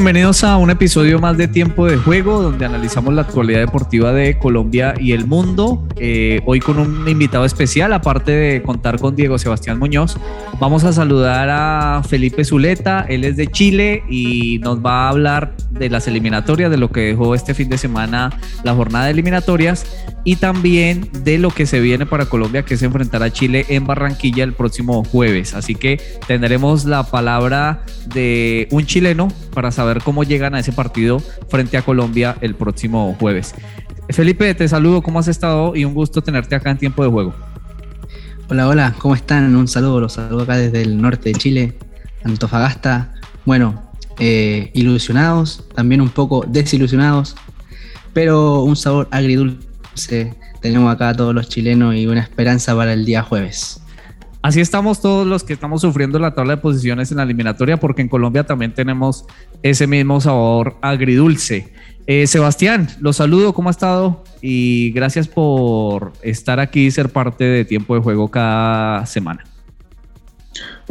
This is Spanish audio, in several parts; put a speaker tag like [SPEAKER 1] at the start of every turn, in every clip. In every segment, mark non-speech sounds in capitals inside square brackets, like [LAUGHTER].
[SPEAKER 1] Bienvenidos a un episodio más de Tiempo de Juego, donde analizamos la actualidad deportiva de Colombia y el mundo. Eh, hoy con un invitado especial, aparte de contar con Diego Sebastián Muñoz, vamos a saludar a Felipe Zuleta, él es de Chile y nos va a hablar de las eliminatorias, de lo que dejó este fin de semana la jornada de eliminatorias y también de lo que se viene para Colombia, que es enfrentar a Chile en Barranquilla el próximo jueves. Así que tendremos la palabra de un chileno para saber cómo llegan a ese partido frente a Colombia el próximo jueves. Felipe, te saludo, ¿cómo has estado? Y un gusto tenerte acá en tiempo de juego.
[SPEAKER 2] Hola, hola, ¿cómo están? Un saludo, los saludo acá desde el norte de Chile, Antofagasta. Bueno, eh, ilusionados, también un poco desilusionados, pero un sabor agridulce tenemos acá todos los chilenos y una esperanza para el día jueves.
[SPEAKER 1] Así estamos todos los que estamos sufriendo la tabla de posiciones en la eliminatoria, porque en Colombia también tenemos ese mismo sabor agridulce. Eh, Sebastián, los saludo, ¿cómo ha estado? Y gracias por estar aquí y ser parte de Tiempo de Juego cada semana.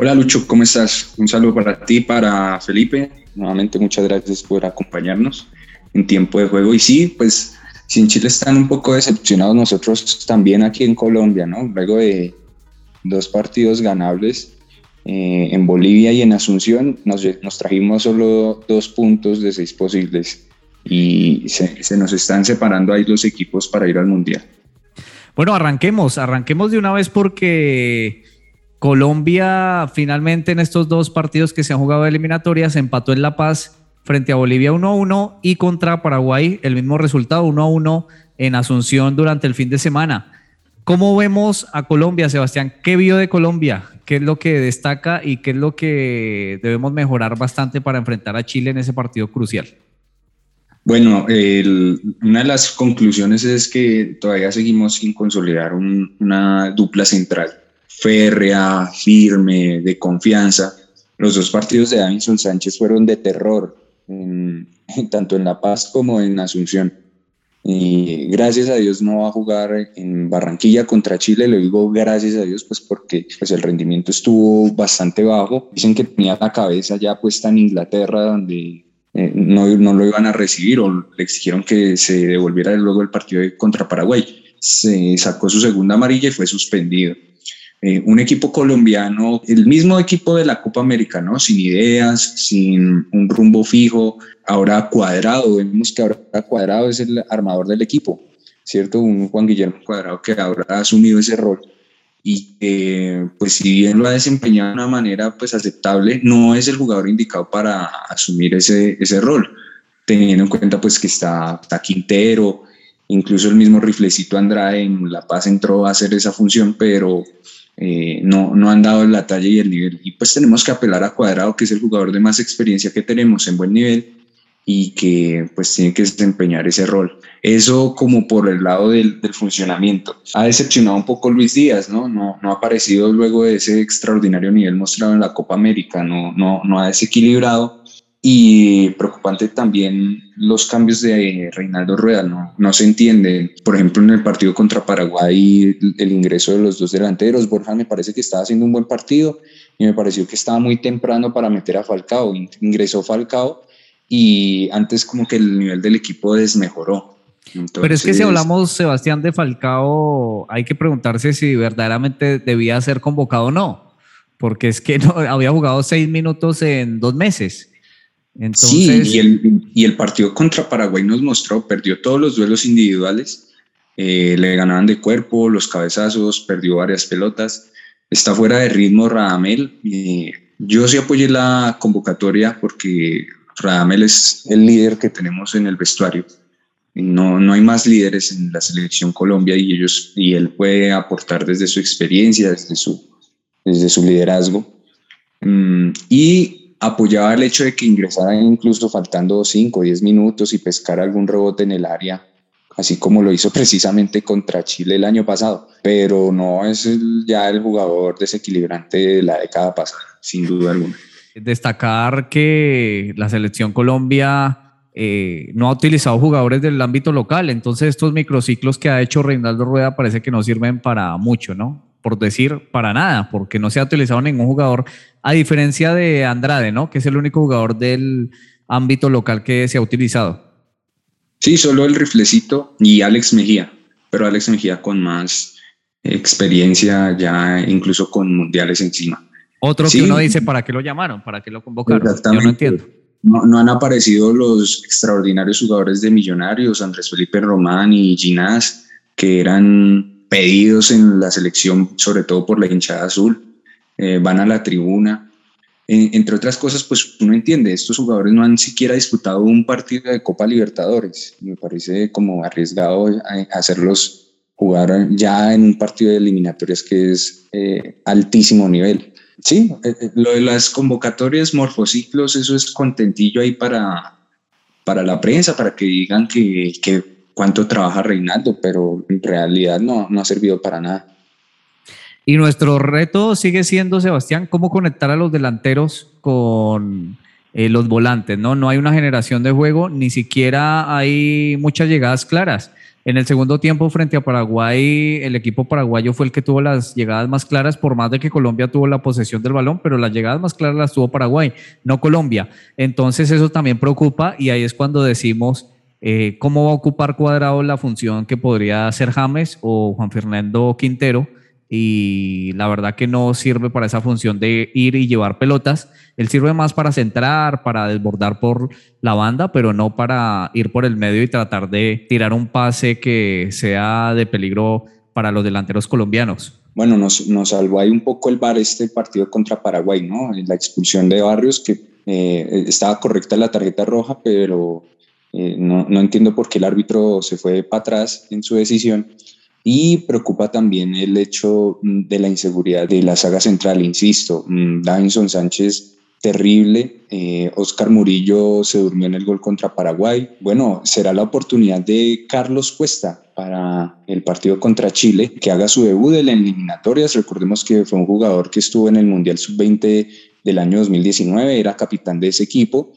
[SPEAKER 3] Hola Lucho, ¿cómo estás? Un saludo para ti, para Felipe. Nuevamente muchas gracias por acompañarnos en tiempo de juego. Y sí, pues si en Chile están un poco decepcionados, nosotros también aquí en Colombia, ¿no? Luego de dos partidos ganables eh, en Bolivia y en Asunción, nos, nos, trajimos solo dos puntos de seis posibles y se, se nos están separando ahí los equipos para ir al Mundial.
[SPEAKER 1] Bueno, arranquemos, arranquemos de una vez porque Colombia finalmente en estos dos partidos que se han jugado de eliminatorias empató en La Paz frente a Bolivia 1-1 y contra Paraguay el mismo resultado 1-1 en Asunción durante el fin de semana. ¿Cómo vemos a Colombia, Sebastián? ¿Qué vio de Colombia? ¿Qué es lo que destaca y qué es lo que debemos mejorar bastante para enfrentar a Chile en ese partido crucial?
[SPEAKER 3] Bueno, una de las conclusiones es que todavía seguimos sin consolidar una dupla central férrea, firme, de confianza. Los dos partidos de Davinson Sánchez fueron de terror, tanto en La Paz como en Asunción. Y gracias a Dios no va a jugar en Barranquilla contra Chile, le digo gracias a Dios, pues porque pues el rendimiento estuvo bastante bajo. Dicen que tenía la cabeza ya puesta en Inglaterra, donde eh, no, no, lo iban a recibir o le exigieron que se devolviera luego el partido contra Paraguay. Se sacó su segunda amarilla y fue suspendido. Eh, un equipo colombiano, el mismo equipo de la Copa América, ¿no? Sin ideas, sin un rumbo fijo, ahora cuadrado, vemos que ahora cuadrado es el armador del equipo, ¿cierto? Un Juan Guillermo Cuadrado que ahora ha asumido ese rol y que, pues si bien lo ha desempeñado de una manera pues aceptable, no es el jugador indicado para asumir ese, ese rol, teniendo en cuenta pues que está, está Quintero, incluso el mismo Riflecito Andrade en La Paz entró a hacer esa función, pero eh, no, no han dado la talla y el nivel. Y pues tenemos que apelar a Cuadrado, que es el jugador de más experiencia que tenemos en buen nivel y que pues tiene que desempeñar ese rol. Eso como por el lado del, del, funcionamiento. Ha decepcionado un poco Luis Díaz, ¿no? ¿no? No ha aparecido luego de ese extraordinario nivel mostrado en la Copa América, no, no, no ha desequilibrado y preocupante también los cambios de Reinaldo Rueda, no, no se entiende. Por ejemplo, en el partido contra Paraguay, el ingreso de los dos delanteros, Borja me parece que estaba haciendo un buen partido y me pareció que estaba muy temprano para meter a Falcao. Ingresó Falcao y antes como que el nivel del equipo desmejoró.
[SPEAKER 1] Pero es que si hablamos, Sebastián, de Falcao, hay que preguntarse si verdaderamente debía ser convocado o no, porque es que [LAUGHS] no, había jugado seis minutos en dos meses
[SPEAKER 3] sí, y el, y el, partido contra Paraguay nos mostró, perdió todos los duelos individuales, eh, le ganaban de cuerpo, los cabezazos, perdió varias pelotas, está fuera de ritmo Radamel. y yo sí apoyé la convocatoria porque Radamel es el líder que tenemos en el vestuario. No, no hay más líderes en la selección Colombia y ellos y él puede aportar desde su experiencia, desde su, desde su liderazgo. Mm, y apoyaba el hecho de que ingresara incluso faltando 5 o 10 minutos y pescara algún rebote en el área, así como lo hizo [LAUGHS] precisamente contra Chile el año pasado. Pero no es ya el jugador desequilibrante de la década pasada, sin duda alguna.
[SPEAKER 1] Destacar que la selección Colombia eh, no ha utilizado jugadores del ámbito local, entonces estos microciclos que ha hecho Reinaldo Rueda parece que no sirven para mucho, ¿no? Por decir para nada, porque no se ha utilizado ningún jugador, a diferencia de Andrade, ¿no? Que es el único jugador del ámbito local que se ha utilizado.
[SPEAKER 3] Sí, solo el riflecito y Alex Mejía, pero Alex Mejía con más experiencia ya incluso con mundiales encima.
[SPEAKER 1] Otro que uno dice, ¿para qué lo llamaron? ¿Para qué lo convocaron? Yo no entiendo.
[SPEAKER 3] No, han aparecido los extraordinarios jugadores de Millonarios, Andrés Felipe Román y Ginás, que eran pedidos en la selección, sobre todo por la hinchada azul. Eh, van a la tribuna. entre otras cosas, pues uno entiende, estos jugadores no han siquiera disputado un partido de Copa Libertadores. Me parece como arriesgado eh, hacerlos jugar ya en un partido de eliminatorias que es eh, altísimo nivel. Sí, eh, eh, lo de las convocatorias, morfociclos, eso es contentillo ahí para, para la prensa, para que digan que, cuánto trabaja Reinaldo, pero en realidad no, no ha servido para nada.
[SPEAKER 1] Y nuestro reto sigue siendo, Sebastián, cómo conectar a los delanteros con eh, los volantes, ¿no? No hay una generación de juego, ni siquiera hay muchas llegadas claras. En el segundo tiempo frente a Paraguay, el equipo paraguayo fue el que tuvo las llegadas más claras, por más de que Colombia tuvo la posesión del balón, pero las llegadas más claras las tuvo Paraguay, no Colombia. Entonces eso también preocupa y ahí es cuando decimos eh, cómo va a ocupar Cuadrado la función que podría hacer James o Juan Fernando Quintero y la verdad que no sirve para esa función de ir y llevar pelotas. Él sirve más para centrar, para desbordar por la banda, pero no para ir por el medio y tratar de tirar un pase que sea de peligro para los delanteros colombianos.
[SPEAKER 3] Bueno, nos, nos salvó ahí un poco el bar este partido contra Paraguay, ¿no? La expulsión de Barrios, que eh, estaba correcta la tarjeta roja, pero eh, no, no entiendo por qué el árbitro se fue para atrás en su decisión y preocupa también el hecho mm, de la inseguridad de la saga central, insisto. Mm, Davinson Sánchez, terrible. Eh, Oscar Murillo se durmió en el gol contra Paraguay. Bueno, será la oportunidad de Carlos Cuesta para el partido contra Chile, que haga su debut en eliminatorias. Recordemos que fue un jugador que estuvo en el Mundial Sub-20 del año 2019, era capitán de ese equipo.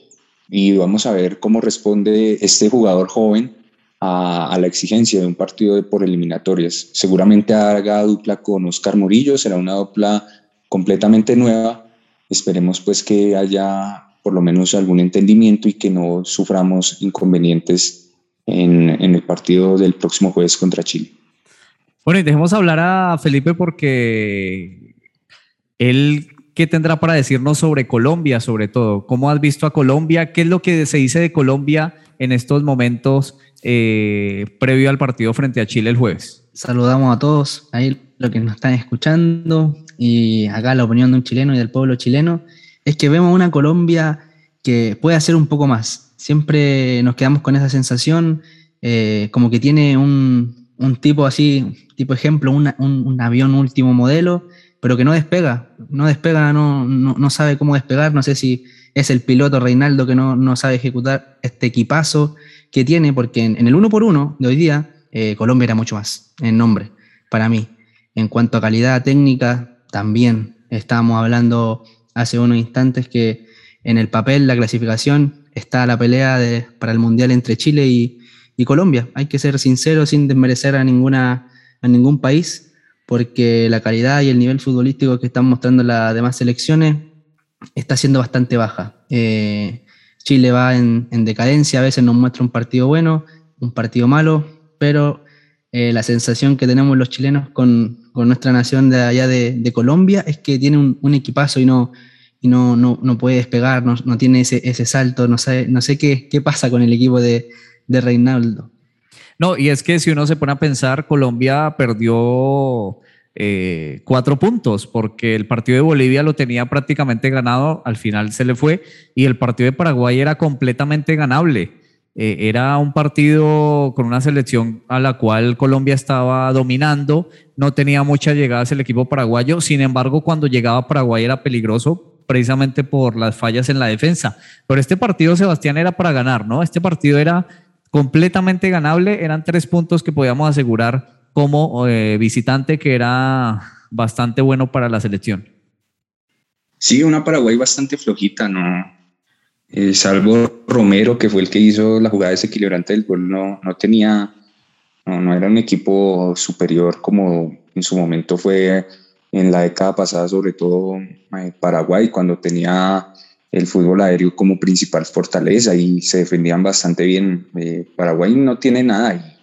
[SPEAKER 3] Y vamos a ver cómo responde este jugador joven a, la exigencia de un partido por eliminatorias. Seguramente haga dupla con Oscar Murillo, será una dupla completamente nueva. Esperemos pues que haya por lo menos algún entendimiento y que no suframos inconvenientes en, en el partido del próximo jueves contra Chile.
[SPEAKER 1] Bueno, y dejemos hablar a Felipe porque él, ¿qué tendrá para decirnos sobre Colombia, sobre todo? ¿Cómo has visto a Colombia? ¿Qué es lo que se dice de Colombia en estos momentos eh, previo al partido frente a Chile el jueves.
[SPEAKER 2] Saludamos a todos ahí los que nos están escuchando y acá la opinión de un chileno y del pueblo chileno es que vemos una Colombia que puede hacer un poco más. Siempre nos quedamos con esa sensación eh, como que tiene un, tipo así, tipo ejemplo, un, avión último modelo, pero que no despega, no despega, no, no, sabe cómo despegar, no sé si es el piloto Reinaldo que no, no sabe ejecutar este equipazo que tiene, porque en, el uno por uno de hoy día, eh, Colombia era mucho más en nombre, para mí. En cuanto a calidad técnica, también estábamos hablando hace unos instantes que en el papel, la clasificación, está la pelea de, para el Mundial entre Chile y, Colombia. Hay que ser sinceros sin desmerecer a, ninguna, a ningún país, porque la calidad y el nivel futbolístico que están mostrando las demás selecciones está siendo bastante baja. Eh, Chile va en, decadencia, a veces nos muestra un partido bueno, un partido malo, pero eh, la sensación que tenemos los chilenos con, nuestra nación de allá de, Colombia es que tiene un, equipazo y no, puede despegar, no, tiene ese, salto, no sé, no sé qué, pasa con el equipo de Reinaldo.
[SPEAKER 1] No, y es que si uno se pone a pensar, Colombia perdió eh, cuatro puntos, porque el partido de Bolivia lo tenía prácticamente ganado, al final se le fue, y el partido de Paraguay era completamente ganable. Eh, era un partido con una selección a la cual Colombia estaba dominando, no tenía muchas llegadas el equipo paraguayo, sin embargo cuando llegaba Paraguay era peligroso precisamente por las fallas en la defensa. Pero este partido, Sebastián, era para ganar, ¿no? Este partido era completamente ganable, eran tres puntos que podíamos asegurar como eh, visitante, que era bastante bueno para la selección.
[SPEAKER 3] Sí, una Paraguay bastante flojita, ¿no? Eh, salvo Romero, que fue el que hizo la jugada desequilibrante del gol, no, no tenía, no, no era un equipo superior como en su momento fue en la década pasada, sobre todo eh, Paraguay, cuando tenía el fútbol aéreo como principal fortaleza y se defendían bastante bien. Eh, Paraguay no tiene nada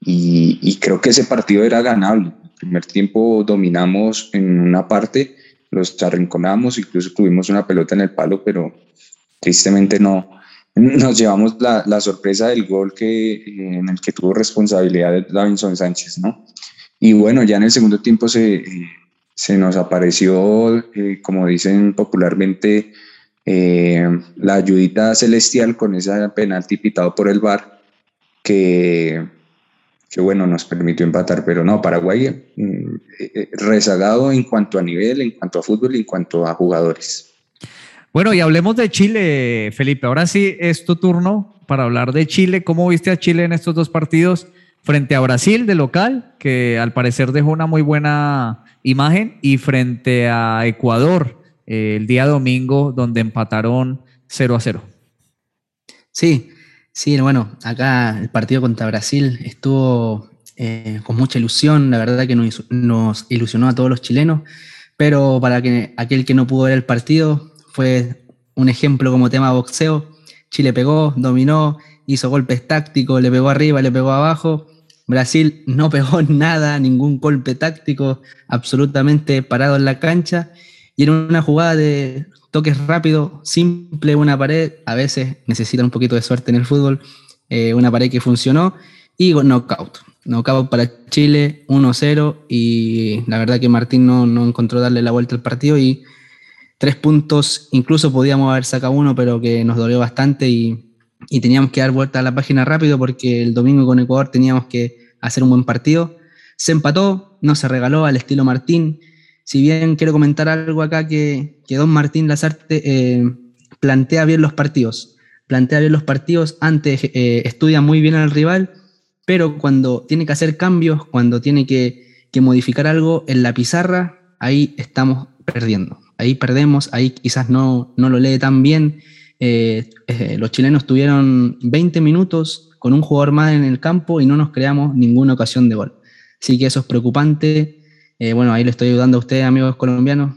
[SPEAKER 3] y, y, creo que ese partido era ganable. El primer tiempo dominamos en una parte, los arrinconamos, incluso tuvimos una pelota en el palo, pero tristemente no. [LAUGHS] Nos llevamos la, la sorpresa del gol que, en el que tuvo responsabilidad Davinson Sánchez, ¿no? Y bueno, ya en el segundo tiempo se, se nos apareció, eh, como dicen popularmente, eh, la ayudita celestial con esa penalti pitado por el VAR, que, que bueno, nos permitió empatar, pero no, Paraguay mm, eh, rezagado en cuanto a nivel, en cuanto a fútbol en cuanto a jugadores.
[SPEAKER 1] Bueno, y hablemos de Chile, Felipe. Ahora sí es tu turno para hablar de Chile. ¿Cómo viste a Chile en estos dos partidos? frente a Brasil de local, que al parecer dejó una muy buena imagen, y frente a Ecuador eh, el día domingo, donde empataron 0 a 0.
[SPEAKER 2] Sí, sí, bueno, acá el partido contra Brasil estuvo eh, con mucha ilusión, la verdad que nos, nos, ilusionó a todos los chilenos, pero para que, aquel que no pudo ver el partido fue un ejemplo como tema boxeo. Chile pegó, dominó, hizo golpes tácticos, le pegó arriba, le pegó abajo. Brasil no [LAUGHS] pegó nada, ningún golpe táctico, absolutamente parado en la cancha. Y en una jugada de toques rápido, simple, una pared, a veces necesitan un poquito de suerte en el fútbol, eh, una pared que funcionó y knockout. Knockout para Chile, 1-0 y la verdad que Martín no, no encontró darle la vuelta al partido y tres puntos, incluso podíamos haber sacado uno, pero que nos dolió bastante y y teníamos que dar vuelta a la página rápido porque el domingo con Ecuador teníamos que hacer un buen partido. Se empató, no se regaló al estilo Martín. Si bien quiero comentar algo acá que, que Don Martín Lazarte eh, plantea bien los partidos, plantea bien los partidos, antes eh, estudia muy bien al rival, pero cuando tiene que hacer cambios, cuando tiene que, que modificar algo en la pizarra, ahí estamos perdiendo. Ahí perdemos, ahí quizás no, no lo lee tan bien eh, los chilenos tuvieron 20 minutos con un jugador más en el campo y no nos creamos ninguna ocasión de gol. Así que eso es preocupante. Eh, bueno, ahí le estoy ayudando a ustedes, amigos colombianos.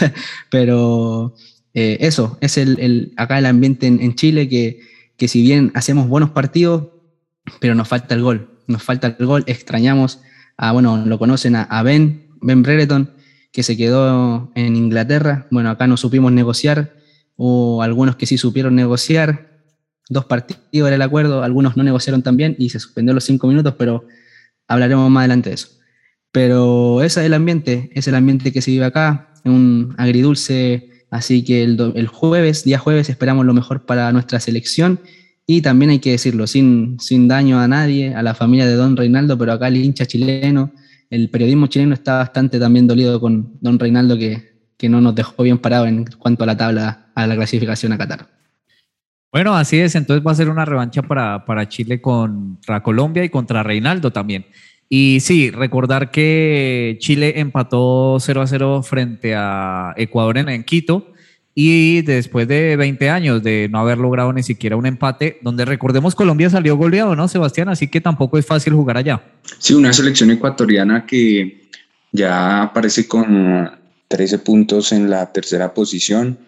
[SPEAKER 2] [LAUGHS] Pero eso, es el, acá el ambiente en, Chile, que, que, si bien hacemos buenos partidos, pero nos falta el gol. Nos falta el gol. Extrañamos a, bueno, lo conocen a, Ben, Ben Brereton, que se quedó en Inglaterra. Bueno, acá no supimos negociar o algunos que sí supieron negociar. Dos partidos era el acuerdo, algunos no negociaron también y se suspendió los cinco minutos, pero hablaremos más adelante de eso. Pero ese es el ambiente, es el ambiente que se vive acá, un agridulce. Así que el, el jueves, día jueves, esperamos lo mejor para nuestra selección. Y también hay que decirlo, sin, sin daño a nadie, a la familia de Don Reinaldo, pero acá el hincha chileno, el periodismo chileno está bastante también dolido con Don Reinaldo, que que no nos dejó bien parado en cuanto a la tabla, a la clasificación a Qatar.
[SPEAKER 1] Bueno, así es, entonces va a ser una revancha para, para Chile contra Colombia y contra Reinaldo también. Y sí, recordar que Chile empató 0 a 0 frente a Ecuador en, Quito y después de 20 años de no haber logrado ni siquiera un empate, donde recordemos Colombia salió goleado, ¿no, Sebastián? Así que tampoco es fácil jugar allá.
[SPEAKER 3] Sí, una selección ecuatoriana que ya aparece con 13 puntos en la tercera posición,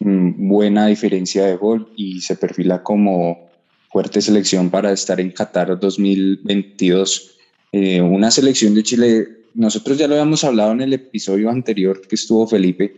[SPEAKER 3] mm, buena diferencia de gol y se perfila como fuerte selección para estar en Qatar 2022. Eh, una selección de Chile, nosotros ya lo habíamos hablado en el episodio anterior que estuvo Felipe,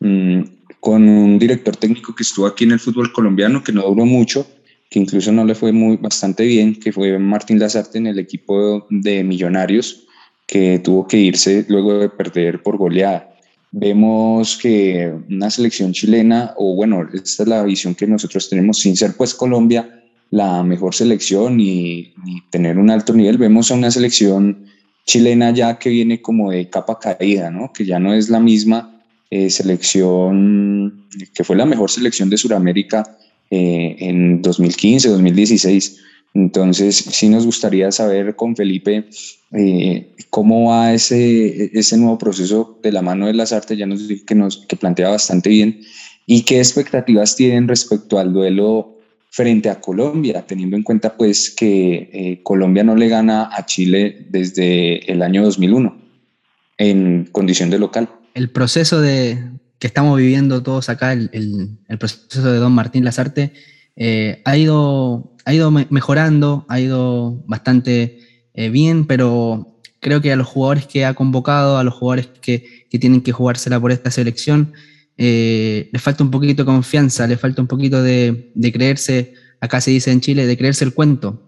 [SPEAKER 3] mm, con un director técnico que estuvo aquí en el fútbol colombiano, que no duró mucho, que incluso no le fue muy bastante bien, que fue Martín Lazarte en el equipo de Millonarios, que tuvo que irse luego de perder por goleada. Vemos que una selección chilena, o bueno, esta es la visión que nosotros tenemos, sin ser pues Colombia la mejor selección y, tener un alto nivel, vemos a una selección chilena ya que viene como de capa caída, ¿no? que ya no es la misma eh, selección que fue la mejor selección de Sudamérica eh, en 2015, 2016. Entonces, sí nos gustaría saber con Felipe eh, cómo va ese, ese nuevo proceso de la mano de las artes, ya nos que, nos que plantea bastante bien, y qué expectativas tienen respecto al duelo frente a Colombia, teniendo en cuenta pues que eh, Colombia no le gana a Chile desde el año 2001 en condición de local.
[SPEAKER 2] El proceso de, que estamos viviendo todos acá, el, el, proceso de Don Martín Lazarte, eh, ha, ido, ha ido mejorando, ha ido bastante eh, bien, pero creo que a los jugadores que ha convocado, a los jugadores que, que tienen que jugársela por esta selección, eh, les falta un poquito de confianza, les falta un poquito de, creerse, acá se dice en Chile, de creerse el cuento.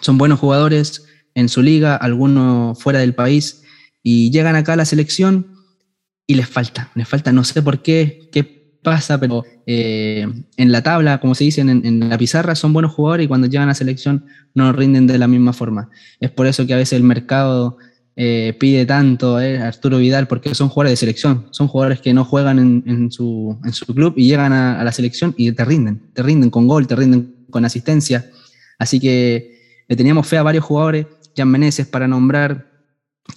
[SPEAKER 2] Son buenos jugadores en su liga, algunos fuera del país, y llegan acá a la selección y les falta, les falta, no sé por qué, qué pasa, pero eh, en la tabla, como se dice en, la pizarra, son buenos jugadores y cuando llegan a selección no rinden de la misma forma. Es por eso que a veces el mercado eh, pide tanto eh, Arturo Vidal, porque son jugadores de selección, son jugadores que no juegan en, su, club y llegan a, la selección y te rinden, te rinden con gol, te rinden con asistencia. Así que le teníamos fe a varios jugadores, Jan Meneses para nombrar,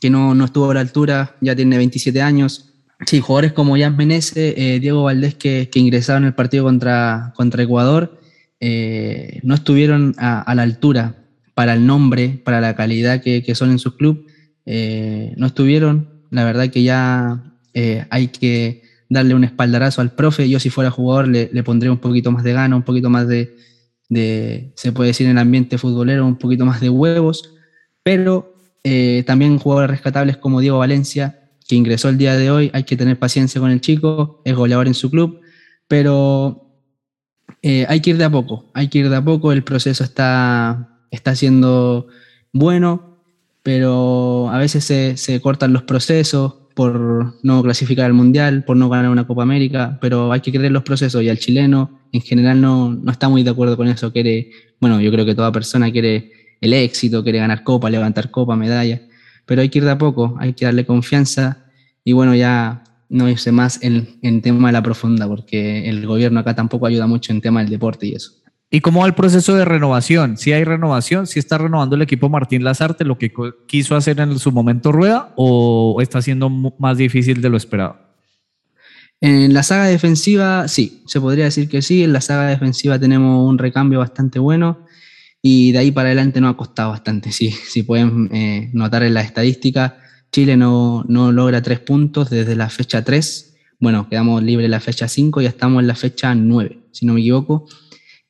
[SPEAKER 2] que no, no estuvo a la altura, ya tiene 27 años, Sí, jugadores como Jan Menezes, eh, Diego Valdés, que, ingresaron en el partido contra, contra Ecuador, eh, no estuvieron a, la altura para el nombre, para la calidad que, son en su club. Eh, no estuvieron. La verdad que ya hay que darle un espaldarazo al profe. Yo si fuera jugador le, le pondría un poquito más de gana, un poquito más de, se puede decir en el ambiente futbolero, un poquito más de huevos. Pero también jugadores rescatables como Diego Valencia, que ingresó el día de hoy, hay que tener paciencia con el chico, es goleador en su club, pero eh, hay que ir de a poco, hay que ir de a poco, el proceso está, está siendo bueno, pero a veces se, cortan los procesos por no clasificar al Mundial, por no ganar una Copa América, pero hay que creer los procesos y al chileno en general no, no está muy de acuerdo con eso, quiere, bueno, yo creo que toda persona quiere el éxito, quiere ganar copa, levantar copa, medalla pero hay que ir de a poco, hay que darle confianza y bueno, ya no irse más en, en tema de la profunda, porque el gobierno acá tampoco ayuda mucho en tema del deporte y eso.
[SPEAKER 1] ¿Y cómo va el proceso de renovación? ¿Si hay renovación? ¿Si está renovando el equipo Martín Lazarte lo que quiso hacer en su momento Rueda o está siendo más difícil de lo esperado?
[SPEAKER 2] En la saga defensiva, sí, se podría decir que sí. En la saga defensiva tenemos un recambio bastante bueno y de ahí para adelante nos ha costado bastante. Sí, si pueden eh, notar en la estadística, Chile no, no, logra tres puntos desde la fecha 3. Bueno, quedamos libres la fecha 5 y estamos en la fecha 9, si no me equivoco.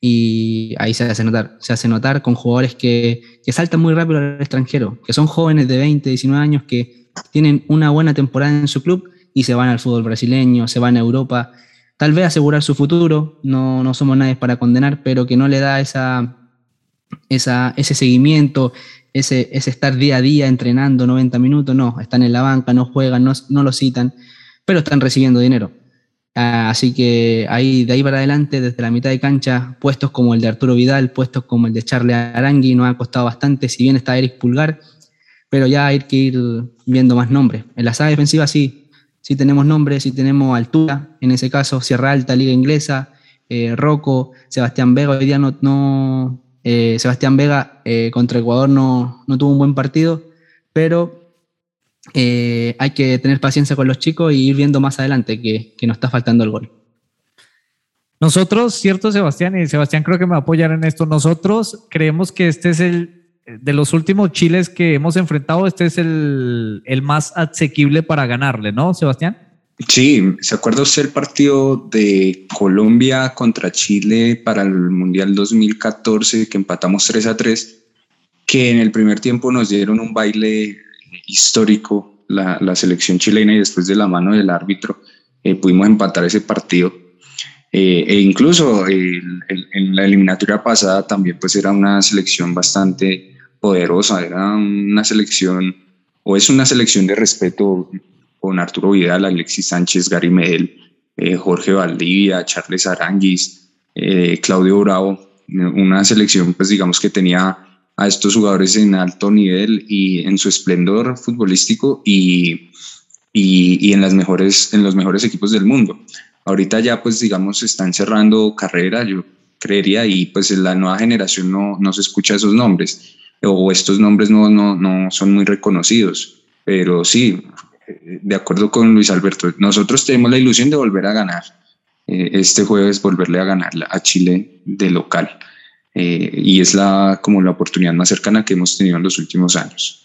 [SPEAKER 2] Y ahí se hace notar, se hace notar con jugadores que, que saltan muy rápido al extranjero, que son jóvenes de 20, 19 años que tienen una buena temporada en su club y se van al fútbol brasileño, se van a Europa, tal vez asegurar su futuro, no, no somos nadie para condenar, pero que no le da esa, esa, ese seguimiento, ese, ese, estar día a día entrenando 90 minutos, no, están en la banca, no juegan, no, no lo citan, pero están recibiendo dinero. Ah, así que ahí, de ahí para adelante, desde la mitad de cancha, puestos como el de Arturo Vidal, puestos como el de Charlie Arangui, nos ha costado bastante, si bien está Eric Pulgar, pero ya hay que ir viendo más nombres. En la saga defensiva sí, sí tenemos nombres, sí tenemos altura, en ese caso Sierra Alta, Liga Inglesa, eh, Rocco, Sebastián Vega, hoy día no, no, eh, Sebastián Vega eh, contra Ecuador no, tuvo un buen partido, pero eh, hay que tener paciencia con los chicos y ir viendo más adelante que, que nos está faltando el gol.
[SPEAKER 1] Nosotros, cierto Sebastián, y Sebastián creo que me va a apoyar en esto, nosotros creemos que este es el, de los últimos chiles que hemos enfrentado, este es el, el más asequible para ganarle, ¿no, Sebastián?
[SPEAKER 3] Sí, ¿se acuerda usted el partido de Colombia contra Chile para el Mundial 2014 que empatamos 3 a 3? Que en el primer tiempo nos dieron un baile histórico la, la selección chilena y después de la mano del árbitro eh, pudimos empatar ese partido. Eh, e incluso en la eliminatoria pasada también pues era una selección bastante poderosa, era una selección o es una selección de respeto con Arturo Vidal, Alexis Sánchez, Gary Medel, eh, Jorge Valdivia, Charles Aranguis, Claudio Bravo, una selección pues digamos que tenía a estos jugadores en alto nivel y en su esplendor futbolístico y, y, en, las mejores, en los mejores equipos del mundo. Ahorita ya pues digamos están cerrando carrera, yo creería, y pues en la nueva generación no, no se escucha esos nombres o estos nombres no, no, no son muy reconocidos. Pero sí, de acuerdo con Luis Alberto, nosotros tenemos la ilusión de volver a ganar. Eh, este jueves volverle a ganar a Chile de local. Eh, y es la, como la oportunidad más cercana que hemos tenido en los últimos años.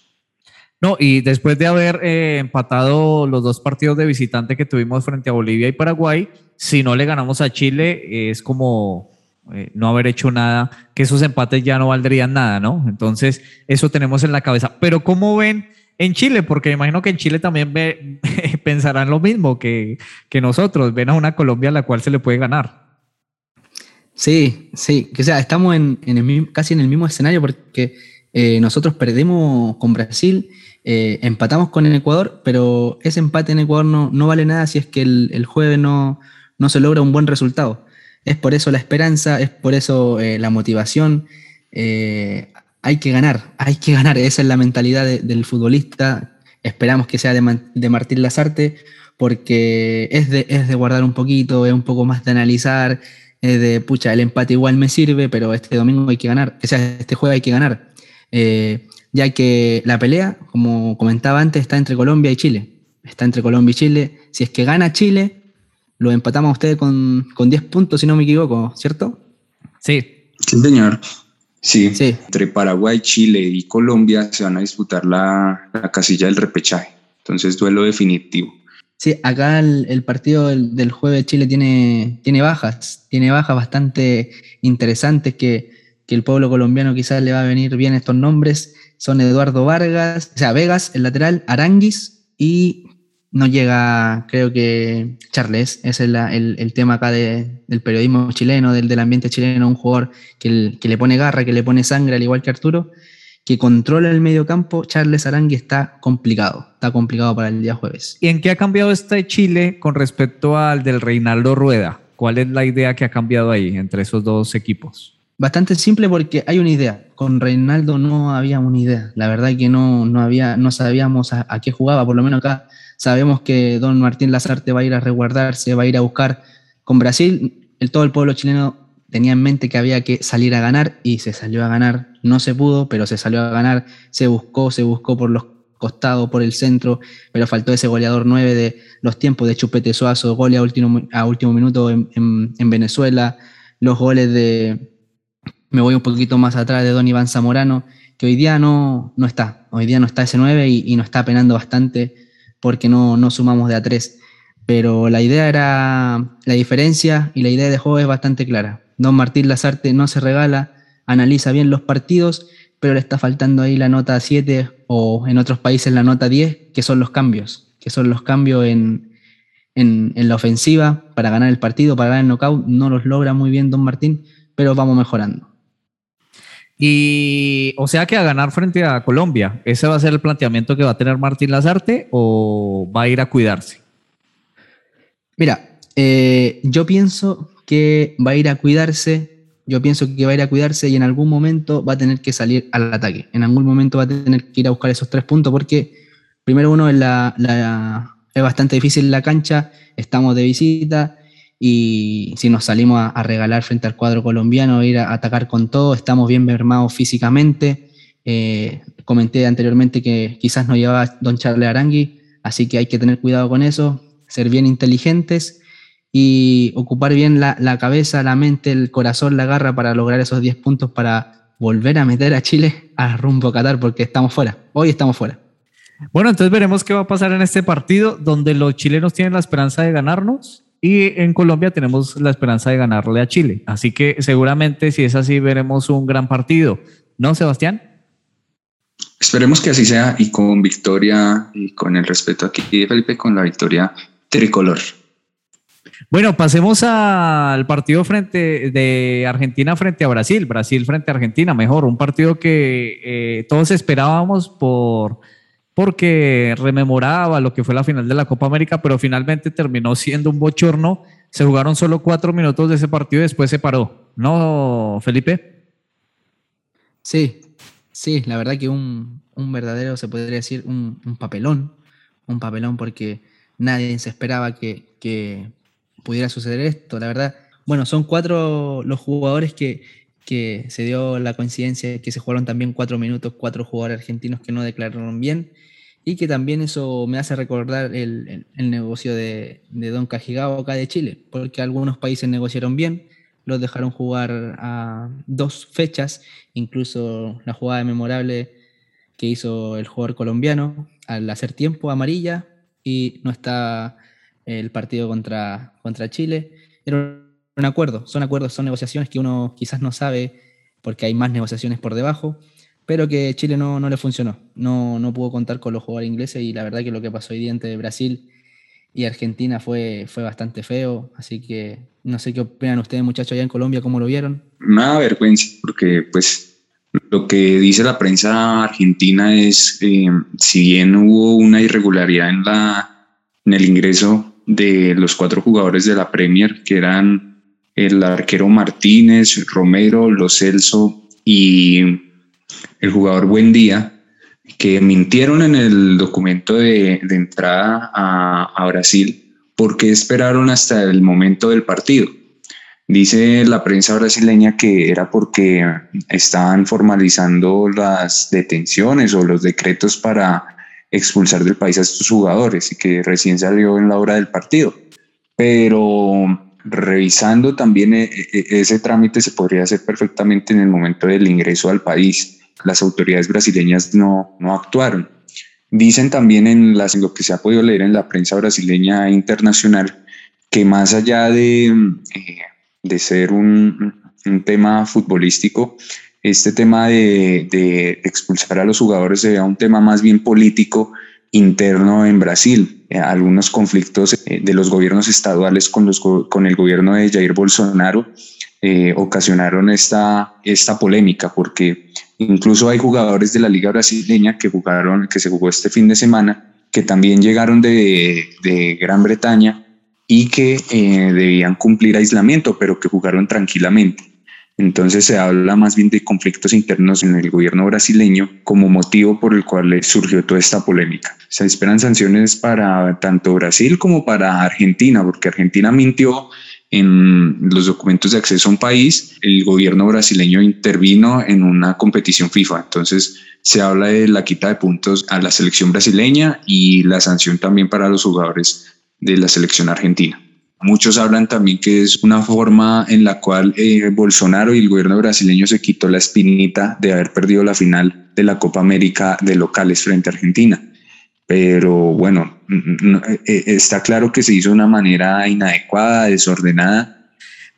[SPEAKER 1] No, y después de haber eh, empatado los dos partidos de visitante que tuvimos frente a Bolivia y Paraguay, si no le ganamos a Chile, es como eh, no haber hecho nada, que esos empates ya no valdrían nada, ¿no? Entonces, eso tenemos en la cabeza. Pero ¿cómo ven en Chile? Porque imagino que en Chile también [LAUGHS] pensarán lo mismo que, que nosotros, ven a una Colombia a la cual se le puede ganar.
[SPEAKER 2] Sí, sí, que sea, estamos en, el, casi en el mismo escenario porque eh, nosotros perdimos con Brasil eh, empatamos con el Ecuador, pero ese empate en Ecuador no, no vale nada si es que el, jueves no, no, se logra un buen resultado. Es por eso la esperanza, es por eso eh, la motivación. Hay que ganar, hay que ganar. Esa es la mentalidad del futbolista. Esperamos que sea de, de Martín Lazarte, porque es de, es de guardar un poquito, es un poco más de analizar, es de, pucha, el empate igual me sirve, pero este domingo hay que ganar, o sea, este jueves hay que ganar ya que la pelea, como comentaba antes, está entre Colombia y Chile. Está entre Colombia y Chile. Si es que gana Chile, lo empatamos a ustedes con, con 10 puntos, si no me equivoco, ¿cierto?
[SPEAKER 1] Sí.
[SPEAKER 3] Sí, señor. Sí, sí, entre Paraguay, Chile y Colombia se van a disputar la, la casilla del repechaje. Entonces, duelo definitivo.
[SPEAKER 2] Sí, acá el, partido del, del, jueves Chile tiene, tiene bajas, tiene bajas bastante interesantes que, el pueblo colombiano quizás le va a venir bien estos nombres. Son Eduardo Vargas, o sea, Vegas, el lateral, Aranguis y no llega, creo que Charles, ese es el, tema acá del periodismo chileno, del, ambiente chileno, un jugador que, le pone garra, que le pone sangre, al igual que Arturo, que controla el medio campo, Charles Arangui está complicado, está complicado para el día jueves.
[SPEAKER 1] ¿Y en qué ha cambiado este Chile con respecto al del Reinaldo Rueda? ¿Cuál es la idea que ha cambiado ahí entre esos dos equipos?
[SPEAKER 2] Bastante simple porque hay una idea. Con Reinaldo no había una idea. La verdad que no, no, había, no sabíamos a, qué jugaba. Por lo menos acá sabemos que don Martín Lazarte va a ir a resguardarse, va a ir a buscar. Con Brasil, el, todo el pueblo chileno tenía en mente que había que salir a ganar y se salió a ganar. No se pudo, pero se salió a ganar. Se buscó, se buscó por los costados, por el centro, pero faltó ese goleador 9 de los tiempos de Chupete Suazo, gole a último, a último minuto en Venezuela, los goles de, me voy un poquito más atrás de Don Iván Zamorano, que hoy día no, no está, hoy día no está ese 9 y, y está penando bastante porque no, no sumamos de a 3. Pero la idea era, la diferencia y la idea de juego es bastante clara. Don Martín Lazarte no se regala, analiza bien los partidos, pero le está faltando ahí la nota 7 o en otros países la nota 10, que son los cambios, que son los cambios en, en, la ofensiva para ganar el partido, para ganar el knockout. No los logra muy bien Don Martín, pero vamos mejorando.
[SPEAKER 1] Y o sea que a ganar frente a Colombia, ¿ese va a ser el planteamiento que va a tener Martín Lazarte o va a ir a cuidarse?
[SPEAKER 2] Mira, eh, yo pienso que va a ir a cuidarse, yo pienso que va a ir a cuidarse y en algún momento va a tener que salir al ataque, en algún momento va a tener que ir a buscar esos tres puntos porque primero uno es, bastante difícil la cancha, estamos de visita, y si nos salimos a, regalar frente al cuadro colombiano, ir a atacar con todo, estamos bien mermados físicamente. Eh, comenté anteriormente que quizás no llevaba don Charles Arangui, así que hay que tener cuidado con eso, ser bien inteligentes y ocupar bien la, la cabeza, la mente, el corazón, la garra para lograr esos 10 puntos para volver a meter a Chile a rumbo Qatar, porque estamos fuera, hoy estamos fuera.
[SPEAKER 1] Bueno, entonces veremos qué va a pasar en este partido, donde los chilenos tienen la esperanza de ganarnos y en Colombia tenemos la esperanza de ganarle a Chile. Así que seguramente si es así veremos un gran partido. ¿No, Sebastián?
[SPEAKER 3] Esperemos que así sea y con victoria y con el respeto aquí de Felipe, con la victoria tricolor.
[SPEAKER 1] Bueno, pasemos al partido frente de Argentina frente a Brasil, Brasil frente a Argentina, mejor, un partido que eh, todos esperábamos por porque rememoraba lo que fue la final de la Copa América, pero finalmente terminó siendo un bochorno. Se jugaron solo cuatro minutos de ese partido y después se paró. ¿No, Felipe?
[SPEAKER 2] Sí, sí, la verdad que un, verdadero, se podría decir, un, papelón. un papelón porque nadie se esperaba que, pudiera suceder esto. La verdad, bueno, son cuatro los jugadores que, se dio la coincidencia que se jugaron también cuatro minutos, cuatro jugadores argentinos que no declararon bien y que también eso me hace recordar el, el, negocio de, de, Don Cajigao acá de Chile, porque algunos países negociaron bien, los dejaron jugar a dos fechas, incluso la jugada memorable que hizo el jugador colombiano al hacer tiempo amarilla y no está el partido contra, contra Chile. Era un acuerdo, son acuerdos, son negociaciones que uno quizás no sabe porque hay más negociaciones por debajo, pero que Chile no, no le funcionó. No, no pudo contar con los jugadores ingleses y la verdad que lo que pasó hoy día entre Brasil y Argentina fue, fue bastante feo. Así que no sé qué opinan ustedes, muchachos, allá en Colombia, cómo lo vieron.
[SPEAKER 3] Una vergüenza, porque pues lo que dice la prensa argentina es, eh, si bien hubo una irregularidad en, la, en el ingreso de los cuatro jugadores de la Premier, que eran el arquero Martínez, Romero, Lo Celso y el jugador Buen Día, que mintieron en el documento de, entrada a, a, Brasil porque esperaron hasta el momento del partido. Dice la prensa brasileña que era porque estaban formalizando las detenciones o los decretos para expulsar del país a estos jugadores y que recién salió en la hora del partido. Pero revisando también e, e, ese trámite se podría hacer perfectamente en el momento del ingreso al país las autoridades brasileñas no, no actuaron. Dicen también en, lo que se ha podido leer en la prensa brasileña internacional que más allá de, eh, de ser un, un, tema futbolístico, este tema de, de, expulsar a los jugadores se un tema más bien político interno en Brasil. Eh, algunos conflictos eh, de los gobiernos estaduales con, los, con el gobierno de Jair Bolsonaro ocasionaron esta, esta polémica porque Incluso hay jugadores de la liga brasileña que jugaron, que se jugó este fin de semana, que también llegaron de, de Gran Bretaña y que eh, debían cumplir aislamiento, pero que jugaron tranquilamente. Entonces se habla más bien de conflictos internos en el gobierno brasileño como motivo por el cual surgió toda esta polémica. Se esperan sanciones para tanto Brasil como para Argentina, porque Argentina mintió en los documentos de acceso a un país, el gobierno brasileño intervino en una competición FIFA. Entonces se habla de la quita de puntos a la selección brasileña y la sanción también para los jugadores de la selección argentina. Muchos hablan también que es una forma en la cual eh, Bolsonaro y el gobierno brasileño se quitó la espinita de haber perdido la final de la Copa América de locales frente a Argentina pero bueno, eh, eh, está claro que se hizo de una manera inadecuada, desordenada.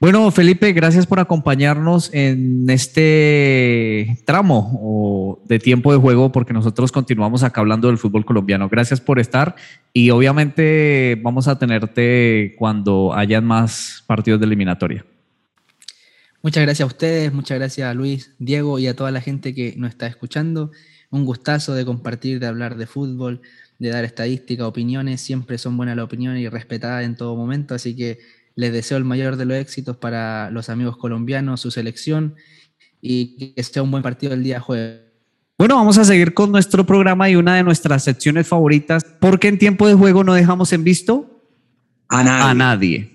[SPEAKER 1] Bueno, Felipe, gracias por acompañarnos en este tramo de tiempo de juego, porque nosotros continuamos acá hablando del fútbol colombiano. Gracias por estar y obviamente vamos a tenerte cuando hayan más partidos de eliminatoria.
[SPEAKER 2] Muchas gracias a ustedes, muchas gracias a Luis, Diego y a toda la gente que nos está escuchando. Un gustazo de compartir, de hablar de fútbol, de dar estadísticas, opiniones, siempre son buenas las opiniones y respetadas en todo momento, así que les deseo el mayor de los éxitos para los amigos colombianos, su selección y que sea un buen partido el día jueves.
[SPEAKER 1] Bueno, vamos a seguir con nuestro programa y una de nuestras secciones favoritas, porque en tiempo de juego no dejamos en visto
[SPEAKER 3] a nadie.
[SPEAKER 1] A nadie.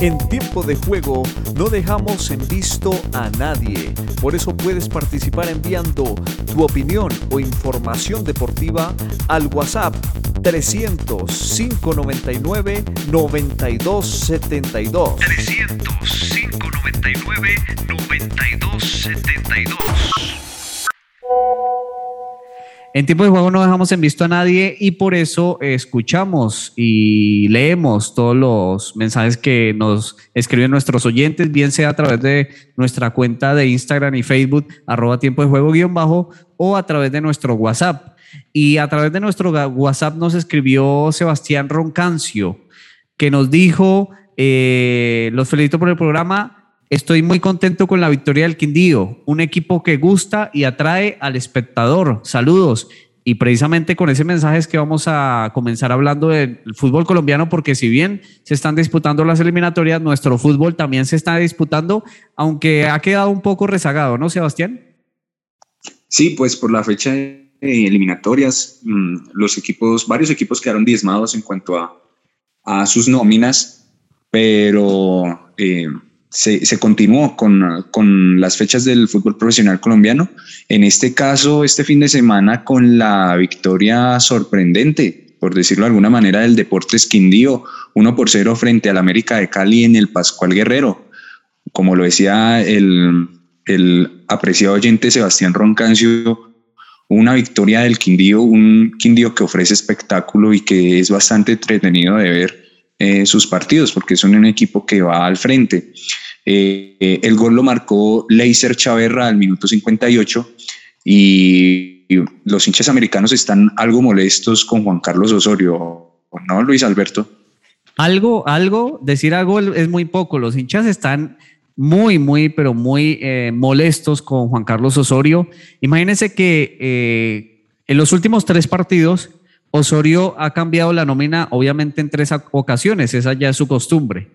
[SPEAKER 4] En tiempo de juego no dejamos en visto a nadie. Por eso puedes participar enviando tu opinión o información deportiva al WhatsApp 300 599 9272. 300 599 9272.
[SPEAKER 1] En tiempo de juego no dejamos en visto a nadie y por eso escuchamos y leemos todos los mensajes que nos escriben nuestros oyentes, bien sea a través de nuestra cuenta de Instagram y Facebook, arroba tiempo de juego guion bajo, o a través de nuestro WhatsApp. Y a través de nuestro WhatsApp nos escribió Sebastián Roncancio, que nos dijo, eh, los felicito por el programa, Estoy muy contento con la victoria del Quindío, un equipo que gusta y atrae al espectador. Saludos. Y precisamente con ese mensaje es que vamos a comenzar hablando del fútbol colombiano, porque si bien se están disputando las eliminatorias, nuestro fútbol también se está disputando, aunque ha quedado un poco rezagado, ¿no, Sebastián?
[SPEAKER 3] Sí, pues por la fecha eliminatorias, mm, los equipos, varios equipos quedaron diezmados en cuanto a, a sus nóminas, pero eh, se, se, continuó con, con, las fechas del fútbol profesional colombiano. En este caso, este fin de semana, con la victoria sorprendente, por decirlo de alguna manera, del Deportes Quindío, 1 por 0 frente al América de Cali en el Pascual Guerrero. Como lo decía el, el apreciado oyente Sebastián Roncancio, una victoria del Quindío, un Quindío que ofrece espectáculo y que es bastante entretenido de ver eh, sus partidos, porque son un equipo que va al frente. Eh, el gol lo marcó Leiser Chaverra al minuto 58 y los hinchas americanos están algo molestos con Juan Carlos Osorio, ¿no, Luis Alberto?
[SPEAKER 1] Algo, algo, decir algo es muy poco. Los hinchas están muy, muy, pero muy eh, molestos con Juan Carlos Osorio. Imagínense que en los últimos tres partidos, Osorio ha cambiado la nómina, obviamente, en tres ocasiones. Esa ya es su costumbre.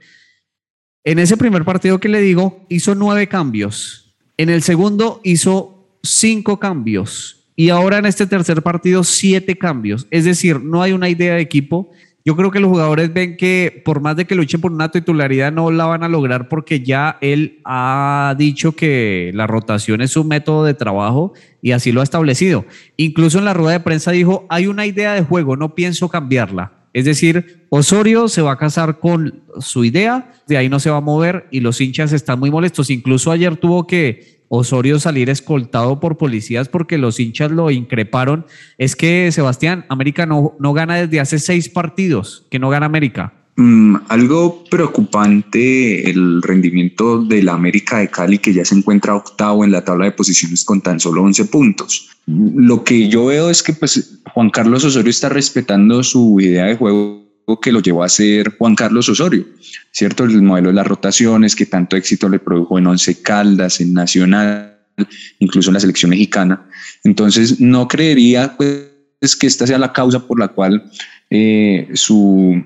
[SPEAKER 1] En ese primer partido que le digo, hizo nueve cambios. En el segundo hizo cinco cambios. Y ahora en este tercer partido, siete cambios. Es decir, no hay una idea de equipo. Yo creo que los jugadores ven que por más de que luchen por una titularidad, no la van a lograr porque ya él ha dicho que la rotación es su método de trabajo y así lo ha establecido. Incluso en la rueda de prensa dijo, hay una idea de juego, no pienso cambiarla. Es decir, Osorio se va a casar con su idea, de ahí no se va a mover y los hinchas están muy molestos. Incluso ayer tuvo que Osorio salir escoltado por policías porque los hinchas lo increparon. Es que, Sebastián, América no, no gana desde hace seis partidos, que no gana América.
[SPEAKER 3] Mm, algo preocupante el rendimiento de la América de Cali, que ya se encuentra octavo en la tabla de posiciones con tan solo 11 puntos. Lo que yo veo es que pues, Juan Carlos Osorio está respetando su idea de juego que lo llevó a ser Juan Carlos Osorio, ¿cierto? El modelo de las rotaciones que tanto éxito le produjo en Once Caldas, en Nacional, incluso en la selección mexicana. Entonces, no creería pues, que esta sea la causa por la cual eh, su,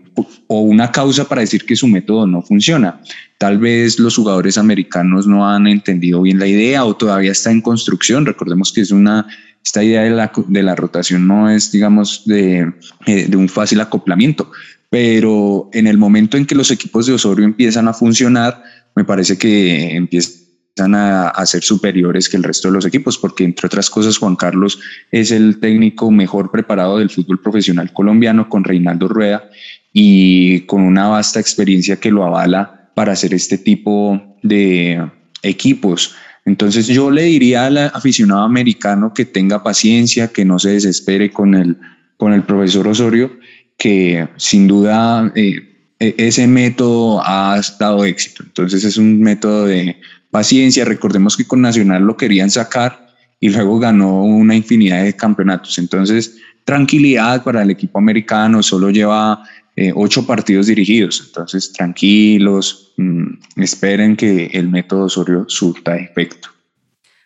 [SPEAKER 3] o una causa para decir que su método no funciona. Tal vez los jugadores americanos no han entendido bien la idea o todavía está en construcción. Recordemos que es una, esta idea de la, de la rotación no es, digamos, de, eh, de un fácil acoplamiento, pero en el momento en que los equipos de Osorio empiezan a funcionar, me parece que empieza a, ser superiores que el resto de los equipos, porque entre otras cosas Juan Carlos es el técnico mejor preparado del fútbol profesional colombiano con Reinaldo Rueda y con una vasta experiencia que lo avala para hacer este tipo de equipos. Entonces yo le diría al aficionado americano que tenga paciencia, que no se desespere con el, con el profesor Osorio, que sin duda eh, e, ese método ha dado éxito. Entonces es un método de paciencia. Recordemos que con Nacional lo querían sacar y luego ganó una infinidad de campeonatos. Entonces, tranquilidad para el equipo americano, solo lleva eh, ocho partidos dirigidos. Entonces, tranquilos, mm, esperen que el método Osorio surta efecto.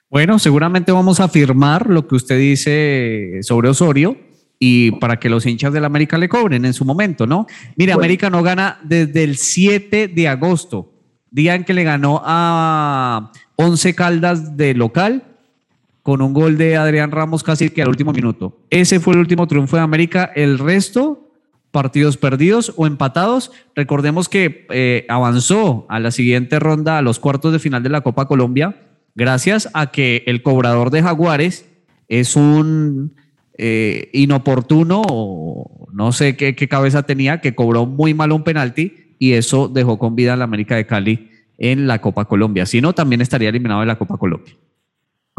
[SPEAKER 1] Bueno, seguramente vamos a firmar lo que usted dice sobre Osorio y para que los hinchas del América le cobren en su momento, ¿no? Mire, América no gana desde el 7 de agosto día en que le ganó a 11 Caldas de local con un gol de Adrián Ramos casi que al último minuto. Ese fue el último triunfo de América. El resto, partidos perdidos o empatados. Recordemos que eh, avanzó a la siguiente ronda, a los cuartos de final de la Copa Colombia, gracias a que el cobrador de Jaguares es un eh, inoportuno, no sé qué, qué cabeza tenía, que cobró muy mal un penalti y eso dejó con vida a la América de Cali en la Copa Colombia. Si no, también estaría eliminado de la Copa Colombia.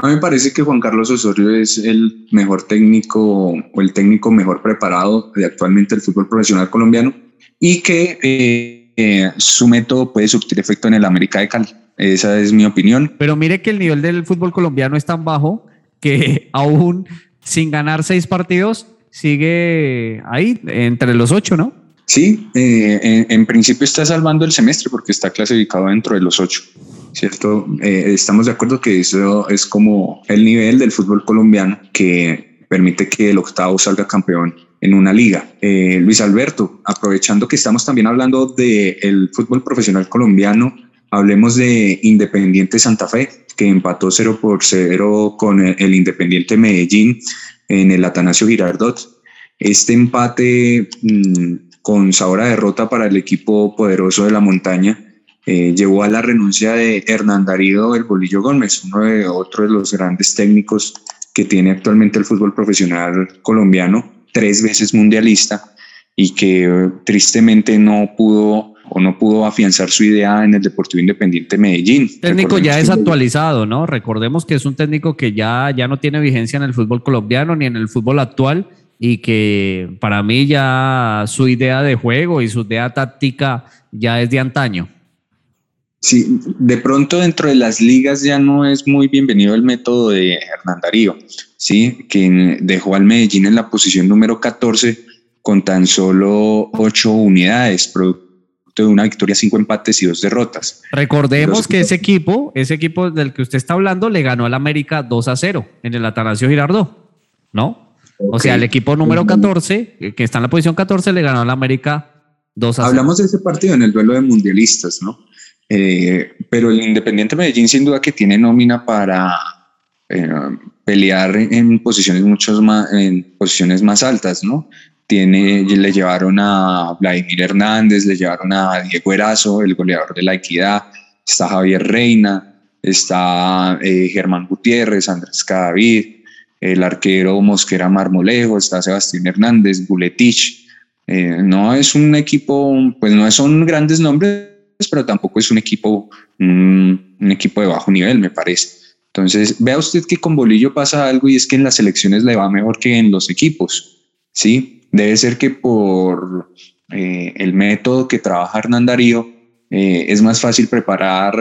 [SPEAKER 3] A mí me parece que Juan Carlos Osorio es el mejor técnico o el técnico mejor preparado de actualmente el fútbol profesional colombiano y que eh, eh, su método puede surtir efecto en el América de Cali. Esa es mi opinión.
[SPEAKER 1] Pero mire que el nivel del fútbol colombiano es tan bajo que [LAUGHS] aún sin ganar seis partidos sigue ahí entre los ocho, ¿no?
[SPEAKER 3] Sí, eh, en, principio está salvando el semestre porque está clasificado dentro de los ocho, ¿cierto? Eh, estamos de acuerdo que eso es como el nivel del fútbol colombiano que permite que el octavo salga campeón en una liga. Eh, Luis Alberto, aprovechando que estamos también hablando del fútbol profesional colombiano, hablemos de Independiente Santa Fe, que empató 0 por 0 con el, Independiente Medellín en el Atanasio Girardot. Este empate mm, con sabor a derrota para el equipo poderoso de la montaña eh, llevó a la renuncia de Hernán Darío El Bolillo Gómez, uno de otro de los grandes técnicos que tiene actualmente el fútbol profesional colombiano, tres veces mundialista y que tristemente no pudo o no pudo afianzar su idea en el Deportivo Independiente Medellín.
[SPEAKER 1] técnico ya es actualizado, ¿no? Recordemos que es un técnico que ya, ya no tiene vigencia en el fútbol colombiano ni en el fútbol actual y que para mí ya su idea de juego y su idea táctica ya es de antaño.
[SPEAKER 3] Sí, de pronto dentro de las ligas ya no es muy bienvenido el método de Hernán Darío, ¿sí? que dejó al Medellín en la posición número 14 con tan solo ocho unidades, producto de una victoria, cinco empates y dos derrotas.
[SPEAKER 1] Recordemos que ese equipo, ese equipo del que usted está hablando, le ganó al América 2 a 0 en el Atanasio Girardot, ¿no? O sea, el equipo número 14, que está en la posición 14, le ganó al América 2 a 0.
[SPEAKER 3] Hablamos de ese partido en el duelo de mundialistas, ¿no? Eh, pero el Independiente Medellín sin duda que tiene nómina para eh, pelear en posiciones muchos más, en posiciones más altas, ¿no? Tiene, le llevaron a Vladimir Hernández, le llevaron a Diego Erazo, el goleador de la Equidad, está Javier Reina, está eh, Germán Gutiérrez, Andrés Cadavid, el arquero Mosquera Marmolejo, está Sebastián Hernández, Buletich. no es un equipo, pues no son grandes nombres, pero tampoco es un equipo, mm, un equipo de bajo nivel, me parece. Entonces, vea usted que con Bolillo pasa algo y es que en las elecciones le va mejor que en los equipos, ¿sí? Debe ser que por eh, el método que trabaja Hernán Darío eh, es más fácil preparar,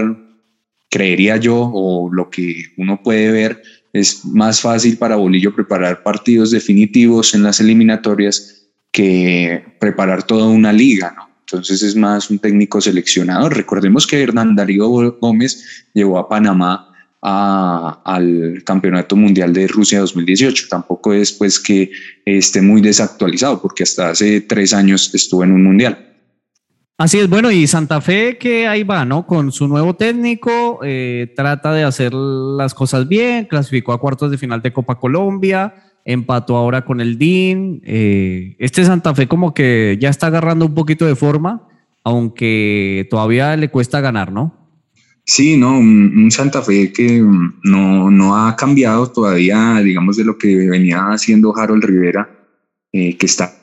[SPEAKER 3] creería yo, o lo que uno puede ver, es más fácil para Bolillo preparar partidos definitivos en las eliminatorias que preparar toda una liga, ¿no? Entonces es más un técnico seleccionador. Recordemos que Hernán Darío Gómez llevó a Panamá al Campeonato Mundial de Rusia 2018. Tampoco es pues que esté muy desactualizado porque hasta hace tres años estuvo en un mundial.
[SPEAKER 1] Así es, bueno, y Santa Fe que ahí va, ¿no? Con su nuevo técnico, eh, trata de hacer las cosas bien, clasificó a cuartos de final de Copa Colombia, empató ahora con el DIN. Eh, este Santa Fe como que ya está agarrando un poquito de forma, aunque todavía le cuesta ganar, ¿no?
[SPEAKER 3] Sí, no, un, Santa Fe que no, no, ha cambiado todavía, digamos, de lo que venía haciendo Harold Rivera, eh, que está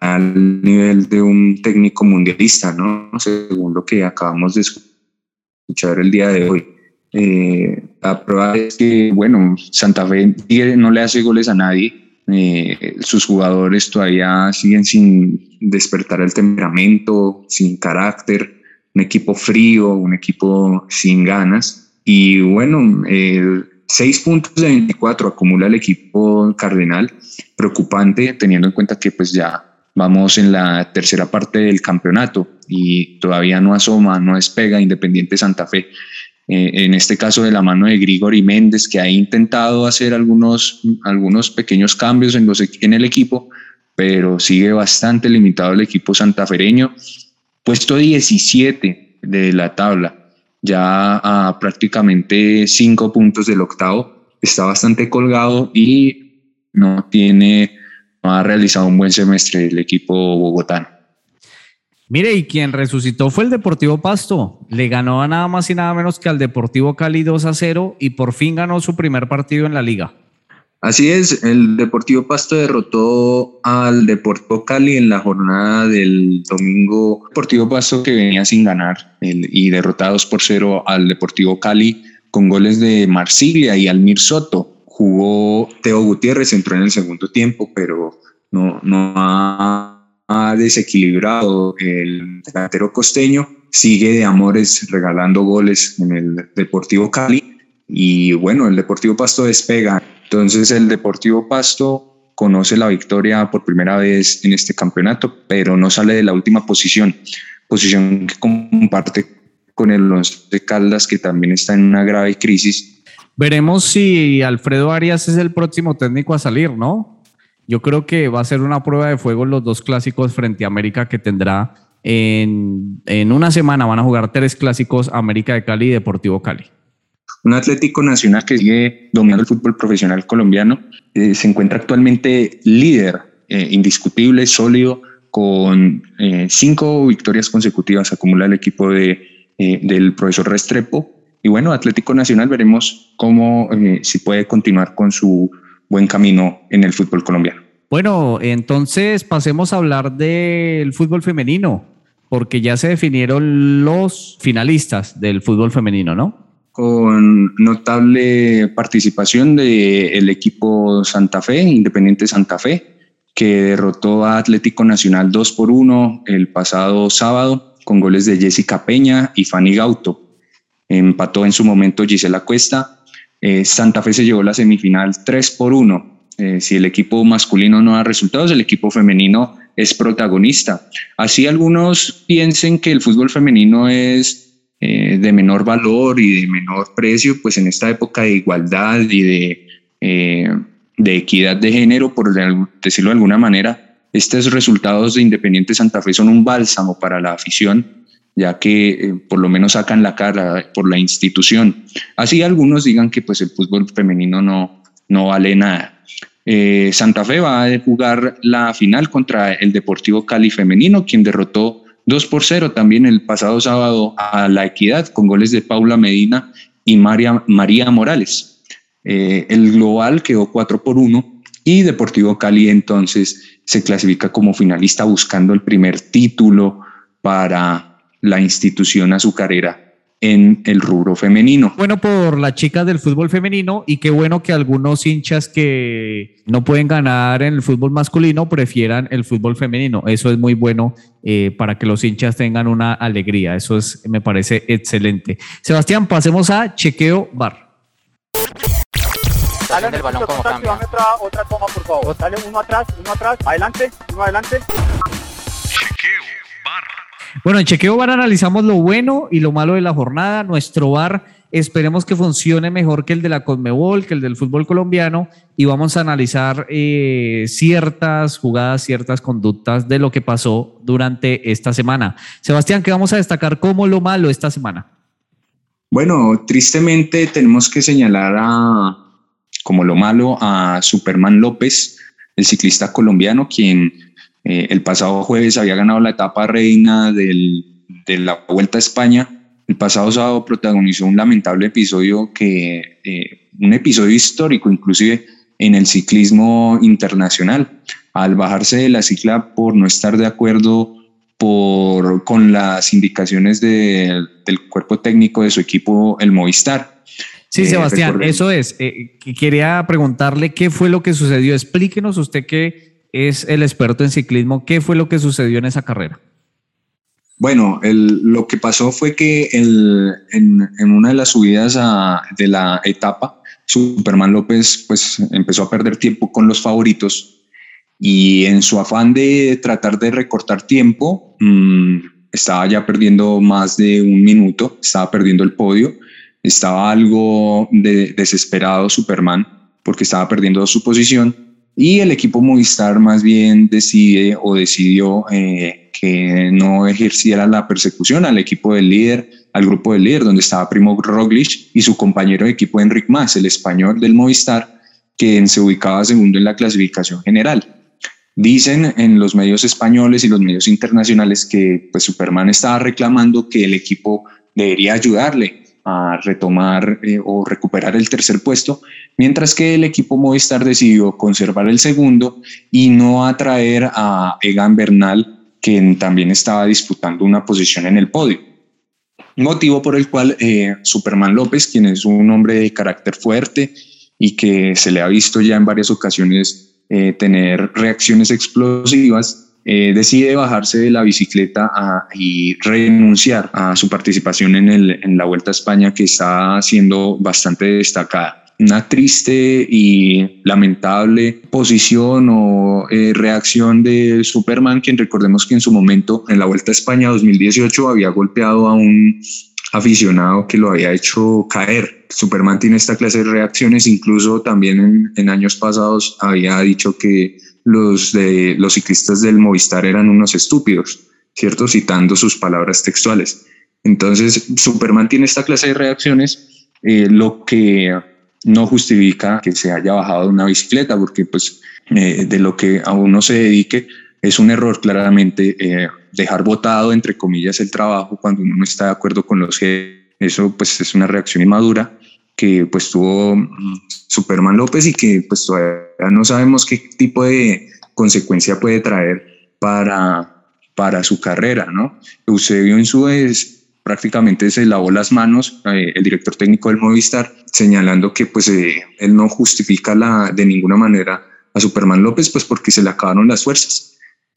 [SPEAKER 3] al nivel de un técnico mundialista, ¿no? Según lo que acabamos de escuchar el día de hoy. Eh, la prueba es que, bueno, Santa Fe no le hace goles a nadie. Eh, sus jugadores todavía siguen sin despertar el temperamento, sin carácter, un equipo frío, un equipo sin ganas. Y bueno, eh, seis puntos de 24 acumula el equipo cardenal, preocupante teniendo en cuenta que pues ya vamos en la tercera parte del campeonato y todavía no asoma, no despega Independiente Santa Fe. Eh, en este caso de la mano de Grigori Méndez, que ha intentado hacer algunos, algunos pequeños cambios en, los, en el equipo, pero sigue bastante limitado el equipo santafereño. Puesto 17 de la tabla, ya a prácticamente cinco puntos del octavo, está bastante colgado y no tiene, no ha realizado un buen semestre el equipo bogotano.
[SPEAKER 1] Mire, y quien resucitó fue el Deportivo Pasto. Le ganó a nada más y nada menos que al Deportivo Cali 2 a 0 y por fin ganó su primer partido en la liga.
[SPEAKER 3] Así es, el Deportivo Pasto derrotó al Deportivo Cali en la jornada del domingo. Deportivo Pasto que venía sin ganar y derrotados por cero al Deportivo Cali con goles de Marsilia y Almir Soto. Jugó Teo Gutiérrez, entró en el segundo tiempo, pero no, no ha desequilibrado el delantero costeño, sigue de amores regalando goles en el Deportivo Cali y bueno, el Deportivo Pasto despega. Entonces el Deportivo Pasto conoce la victoria por primera vez en este campeonato, pero no sale de la última posición, posición que comparte con el Once Caldas que también está en una grave crisis.
[SPEAKER 1] Veremos si Alfredo Arias es el próximo técnico a salir, ¿no? Yo creo que va a ser una prueba de fuego los dos clásicos frente a América que tendrá en, una semana. Van a jugar tres clásicos, América de Cali y Deportivo Cali.
[SPEAKER 3] Un Atlético Nacional que sigue dominando el fútbol profesional colombiano, eh, se encuentra actualmente líder, eh, indiscutible, sólido, con eh, cinco victorias consecutivas acumula el equipo de, del profesor Restrepo. Y bueno, Atlético Nacional veremos cómo si puede continuar con su buen camino en el fútbol colombiano.
[SPEAKER 1] Bueno, entonces pasemos a hablar del fútbol femenino, porque ya se definieron los finalistas del fútbol femenino, ¿no?
[SPEAKER 3] con notable participación del equipo Santa Fe, Independiente Santa Fe, que derrotó a Atlético Nacional 2 por 1 el pasado sábado con goles de Jessica Peña y Fanny Gauto. Empató en su momento Gisela Cuesta. Eh, Santa Fe se llevó la semifinal 3 por 1. Eh, si el equipo masculino no da resultados, el equipo femenino es protagonista. Así algunos piensen que el fútbol femenino es eh, de menor valor y de menor precio, pues en esta época de igualdad y de, de equidad de género, por decirlo de alguna manera, estos resultados de Independiente Santa Fe son un bálsamo para la afición, ya que eh, por lo menos sacan la cara por la institución. Así algunos digan que pues el fútbol femenino no, no vale nada. Santa Fe va a jugar la final contra el Deportivo Cali femenino, quien derrotó 2 por 0 también el pasado sábado a la Equidad con goles de Paula Medina y María, María Morales. Eh, el global quedó 4 por 1 y Deportivo Cali entonces se clasifica como finalista buscando el primer título para la institución azucarera en el rubro femenino.
[SPEAKER 1] Bueno por las chicas del fútbol femenino y qué bueno que algunos hinchas que no pueden ganar en el fútbol masculino prefieran el fútbol femenino. Eso es muy bueno eh, para que los hinchas tengan una alegría. Eso es, me parece excelente. Sebastián, pasemos a chequeo bar.
[SPEAKER 5] Dale el balón como Otra, otra toma, por favor. Dale uno atrás, uno atrás, adelante, uno adelante.
[SPEAKER 1] Bueno, en Chequeo Bar analizamos lo bueno y lo malo de la jornada. Nuestro bar esperemos que funcione mejor que el de la Conmebol, que el del fútbol colombiano, y vamos a analizar eh, ciertas jugadas, ciertas conductas de lo que pasó durante esta semana. Sebastián, ¿qué vamos a destacar como lo malo esta semana?
[SPEAKER 3] Bueno, tristemente tenemos que señalar a, como lo malo a Superman López, el ciclista colombiano, quien eh, el pasado jueves había ganado la etapa reina de la Vuelta a España. El pasado sábado protagonizó un lamentable episodio que, eh, un episodio histórico inclusive en el ciclismo internacional, al bajarse de la cicla por no estar de acuerdo por, con las indicaciones del cuerpo técnico de su equipo, el Movistar.
[SPEAKER 1] Sí, eh, Sebastián, eso es. quería preguntarle qué fue lo que sucedió. Explíquenos usted qué es el experto en ciclismo. ¿Qué fue lo que sucedió en esa carrera?
[SPEAKER 3] Bueno, lo que pasó fue que en, una de las subidas de la etapa, Superman López pues, empezó a perder tiempo con los favoritos y en su afán de tratar de recortar tiempo, mm, estaba ya perdiendo más de un minuto, estaba perdiendo el podio, estaba algo desesperado Superman porque estaba perdiendo su posición y el equipo Movistar más bien decide o decidió eh, que no ejerciera la persecución al equipo del líder, al grupo del líder, donde estaba Primo Roglic y su compañero de equipo Enric Mas, el español del Movistar, quien se ubicaba segundo en la clasificación general. Dicen en los medios españoles y los medios internacionales que pues, Superman estaba reclamando que el equipo debería ayudarle a retomar eh, o recuperar el tercer puesto, mientras que el equipo Movistar decidió conservar el segundo y no atraer a Egan Bernal, quien también estaba disputando una posición en el podio. Motivo por el cual eh, Superman López, quien es un hombre de carácter fuerte y que se le ha visto ya en varias ocasiones eh, tener reacciones explosivas, eh, decide bajarse de la bicicleta y renunciar a su participación en, la Vuelta a España que está siendo bastante destacada una triste y lamentable posición o eh, reacción de Superman, quien recordemos que en su momento en la Vuelta a España 2018 había golpeado a un aficionado que lo había hecho caer. Superman tiene esta clase de reacciones, incluso también en años pasados había dicho que los, de, los ciclistas del Movistar eran unos estúpidos, ¿cierto? Citando sus palabras textuales. Entonces, Superman tiene esta clase de reacciones eh, lo que no justifica que se haya bajado de una bicicleta, porque pues eh, de lo que a uno se dedique es un error claramente eh, dejar votado, entre comillas, el trabajo cuando uno no está de acuerdo con los jefes. Eso pues es una reacción inmadura que pues tuvo mm, Superman López y que pues todavía no sabemos qué tipo de consecuencia puede traer para, para su carrera, ¿no? Eusebio en su vez prácticamente se lavó las manos, eh, el director técnico del Movistar, señalando que pues eh, él no justifica la, de ninguna manera a Superman López, pues porque se le acabaron las fuerzas.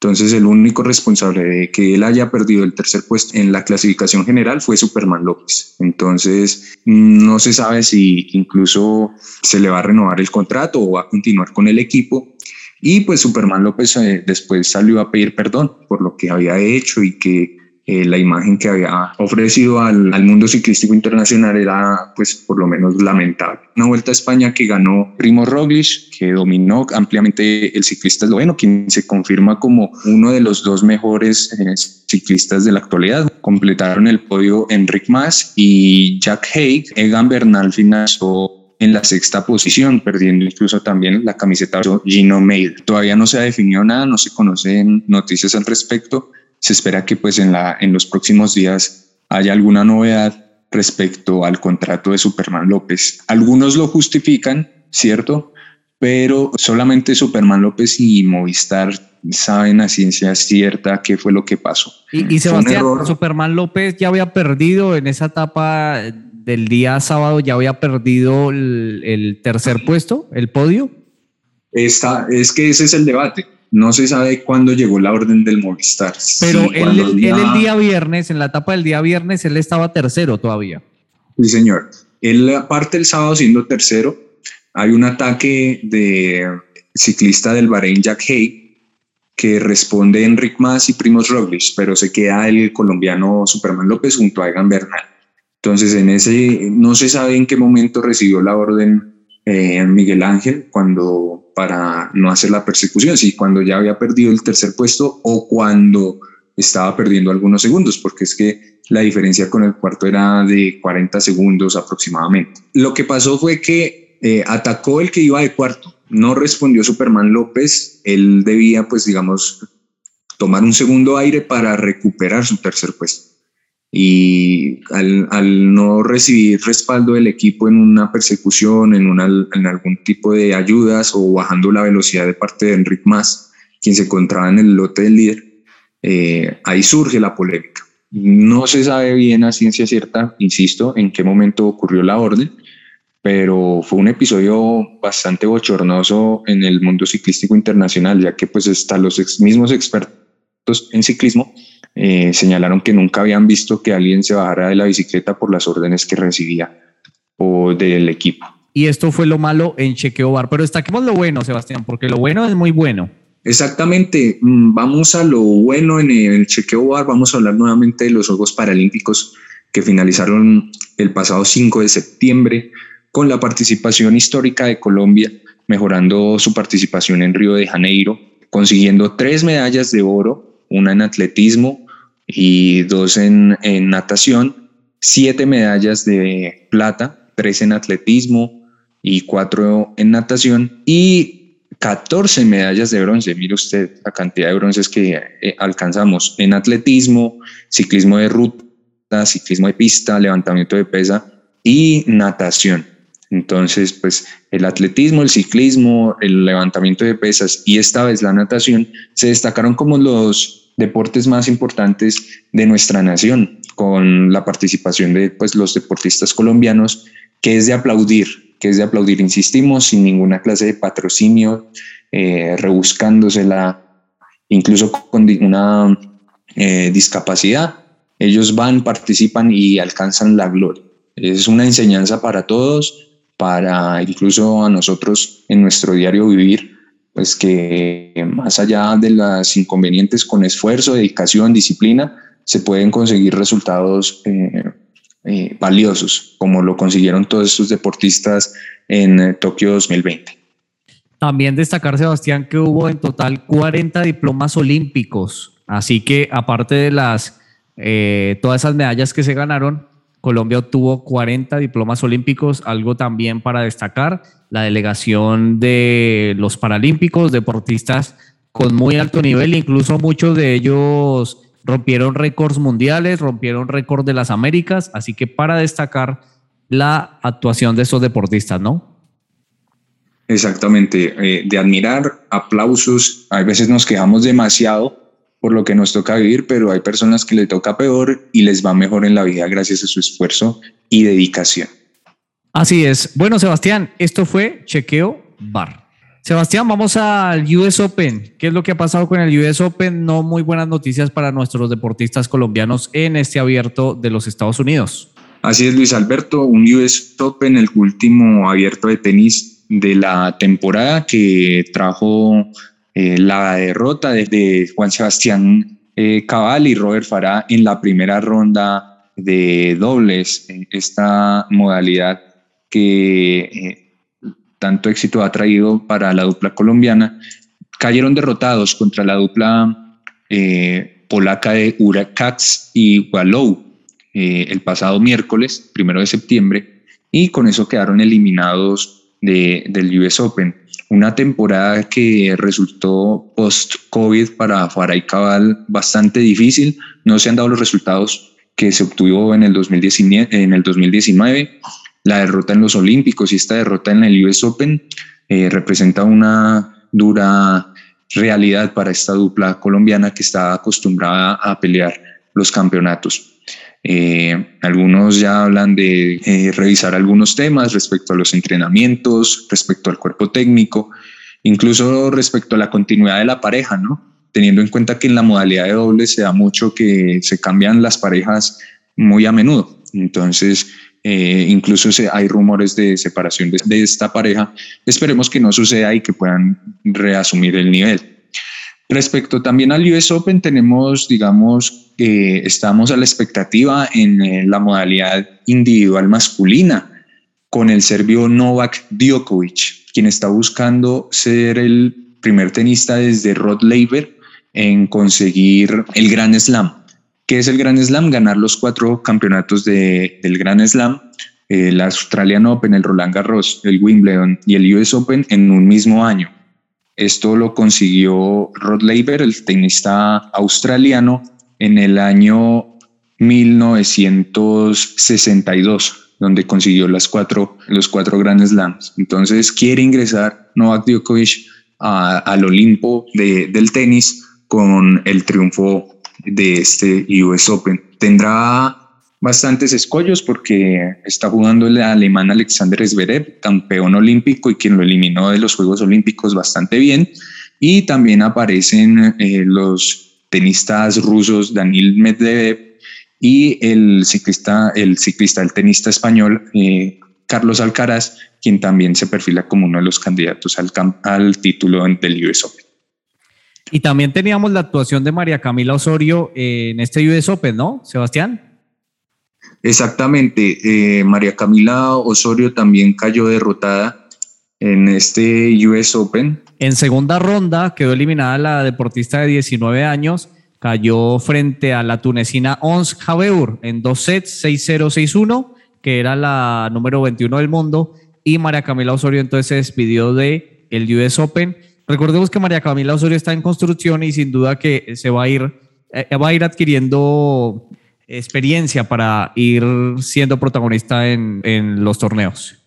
[SPEAKER 3] Entonces el único responsable de que él haya perdido el tercer puesto en la clasificación general fue Superman López. Entonces no se sabe si incluso se le va a renovar el contrato o va a continuar con el equipo. Y pues Superman López eh, después salió a pedir perdón por lo que había hecho y que eh, la imagen que había ofrecido al, mundo ciclístico internacional era pues por lo menos lamentable. Una vuelta a España que ganó Primo Roglic, que dominó ampliamente el ciclista esloveno, quien se confirma como uno de los dos mejores eh, ciclistas de la actualidad. Completaron el podio Enric Mas y Jack Haig. Egan Bernal finalizó en la sexta posición, perdiendo incluso también la camiseta de Gino Maid. Todavía no se ha definido nada, no se conocen noticias al respecto, se espera que pues en, la, en los próximos días haya alguna novedad respecto al contrato de Superman López. Algunos lo justifican, ¿cierto? Pero solamente Superman López y Movistar saben a ciencia cierta qué fue lo que pasó.
[SPEAKER 1] Y, y Sebastián, Superman López ya había perdido en esa etapa del día sábado, ya había perdido el, el tercer puesto, el podio.
[SPEAKER 3] Esta, es que ese es el debate no se sabe cuándo llegó la orden del Movistar.
[SPEAKER 1] Pero él, el día viernes, en la etapa del día viernes, él estaba tercero todavía.
[SPEAKER 3] Sí, señor. Él parte el sábado siendo tercero. Hay un ataque de ciclista del Bahrein, Jack Hay, que responde Enric Mas y Primos Roglic, pero se queda el colombiano Superman López junto a Egan Bernal. Entonces, en ese no se sabe en qué momento recibió la orden eh, Miguel Ángel cuando para no hacer la persecución, sí, cuando ya había perdido el tercer puesto o cuando estaba perdiendo algunos segundos, porque es que la diferencia con el cuarto era de 40 segundos aproximadamente. Lo que pasó fue que eh, atacó el que iba de cuarto, no respondió Superman López, él debía pues digamos tomar un segundo aire para recuperar su tercer puesto y al, no recibir respaldo del equipo en una persecución, en, una, en algún tipo de ayudas o bajando la velocidad de parte de Enric Mas, quien se encontraba en el lote del líder, eh, ahí surge la polémica. No se sabe bien a ciencia cierta, insisto, en qué momento ocurrió la orden, pero fue un episodio bastante bochornoso en el mundo ciclístico internacional, ya que pues hasta los mismos expertos en ciclismo eh, señalaron que nunca habían visto que alguien se bajara de la bicicleta por las órdenes que recibía o del equipo.
[SPEAKER 1] Y esto fue lo malo en Chequeo Bar, pero destaquemos lo bueno, Sebastián, porque lo bueno es muy bueno.
[SPEAKER 3] Exactamente, mm, vamos a lo bueno en el Chequeo Bar, vamos a hablar nuevamente de los Juegos Paralímpicos que finalizaron el pasado 5 de septiembre con la participación histórica de Colombia, mejorando su participación en Río de Janeiro, consiguiendo tres medallas de oro, una en atletismo, y dos en, en natación, siete medallas de plata, tres en atletismo y cuatro en natación y 14 medallas de bronce. Mire usted la cantidad de bronces que eh, alcanzamos en atletismo, ciclismo de ruta, ciclismo de pista, levantamiento de pesa y natación. Entonces, pues el atletismo, el ciclismo, el levantamiento de pesas y esta vez la natación se destacaron como los deportes más importantes de nuestra nación, con la participación de pues, los deportistas colombianos, que es de aplaudir, que es de aplaudir, insistimos, sin ninguna clase de patrocinio, eh, rebuscándosela, incluso con una eh, discapacidad. Ellos van, participan y alcanzan la gloria. Es una enseñanza para todos, para incluso a nosotros en nuestro diario vivir, pues que más allá de las inconvenientes con esfuerzo, dedicación, disciplina, se pueden conseguir resultados eh, eh, valiosos, como lo consiguieron todos estos deportistas en eh, Tokio 2020.
[SPEAKER 1] También destacar, Sebastián, que hubo en total 40 diplomas olímpicos, así que aparte de las todas esas medallas que se ganaron, Colombia obtuvo 40 diplomas olímpicos, algo también para destacar, la delegación de los paralímpicos, deportistas con muy alto nivel, incluso muchos de ellos rompieron récords mundiales, rompieron récords de las Américas, así que para destacar la actuación de estos deportistas, ¿no?
[SPEAKER 3] Exactamente, eh, de admirar, aplausos, a veces nos quejamos demasiado por lo que nos toca vivir, pero hay personas que le toca peor y les va mejor en la vida gracias a su esfuerzo y dedicación.
[SPEAKER 1] Así es. Bueno, Sebastián, esto fue Chequeo Bar. Sebastián, vamos al US Open. ¿Qué es lo que ha pasado con el US Open? No muy buenas noticias para nuestros deportistas colombianos en este abierto de los Estados Unidos.
[SPEAKER 3] Así es, Luis Alberto, un US Open, el último abierto de tenis de la temporada que trajo eh, la derrota desde Juan Sebastián eh, Cabal y Robert Farah en la primera ronda de dobles, esta modalidad que eh, tanto éxito ha traído para la dupla colombiana, cayeron derrotados contra la dupla polaca de Uracax y Wallow eh, el pasado miércoles, primero de septiembre, y con eso quedaron eliminados de, del US Open. Una temporada que resultó post-COVID para Faray Cabal bastante difícil. No se han dado los resultados que se obtuvo en el 2019. En el 2019. La derrota en los Olímpicos y esta derrota en el US Open eh, representa una dura realidad para esta dupla colombiana que está acostumbrada a pelear los campeonatos. Eh, algunos ya hablan de eh, revisar algunos temas respecto a los entrenamientos, respecto al cuerpo técnico, incluso respecto a la continuidad de la pareja, ¿no? Teniendo en cuenta que en la modalidad de doble se da mucho que se cambian las parejas muy a menudo. Entonces, eh, incluso se, hay rumores de separación de, de esta pareja. Esperemos que no suceda y que puedan reasumir el nivel. Respecto también al US Open, tenemos, digamos, estamos a la expectativa en eh, la modalidad individual masculina con el serbio Novak Djokovic, quien está buscando ser el primer tenista desde Rod Laver en conseguir el Grand Slam. ¿Qué es el Grand Slam? Ganar los cuatro campeonatos de, del Grand Slam, el Australian Open, el Roland Garros, el Wimbledon y el US Open en un mismo año. Esto lo consiguió Rod Laver, el tenista australiano, en el año 1962, donde consiguió las cuatro, los cuatro Grand Slams. Entonces quiere ingresar Novak Djokovic al Olimpo del tenis con el triunfo de este US Open. Tendrá bastantes escollos porque está jugando el alemán Alexander Zverev, campeón olímpico y quien lo eliminó de los Juegos Olímpicos bastante bien. Y también aparecen eh, los tenistas rusos Daniel Medvedev y el ciclista, el ciclista, el tenista español eh, Carlos Alcaraz, quien también se perfila como uno de los candidatos al, al título del US Open.
[SPEAKER 1] Y también teníamos la actuación de María Camila Osorio en este US Open, ¿no, Sebastián?
[SPEAKER 3] Exactamente, eh, María Camila Osorio también cayó derrotada en este US Open.
[SPEAKER 1] En segunda ronda quedó eliminada la deportista de 19 años, cayó frente a la tunecina Ons Jabeur en dos sets, 6-0, 6-1, que era la número 21 del mundo, y María Camila Osorio entonces se despidió de el US Open. Recordemos que María Camila Osorio está en construcción y sin duda que se va a ir, eh, va a ir adquiriendo experiencia para ir siendo protagonista en, en los torneos.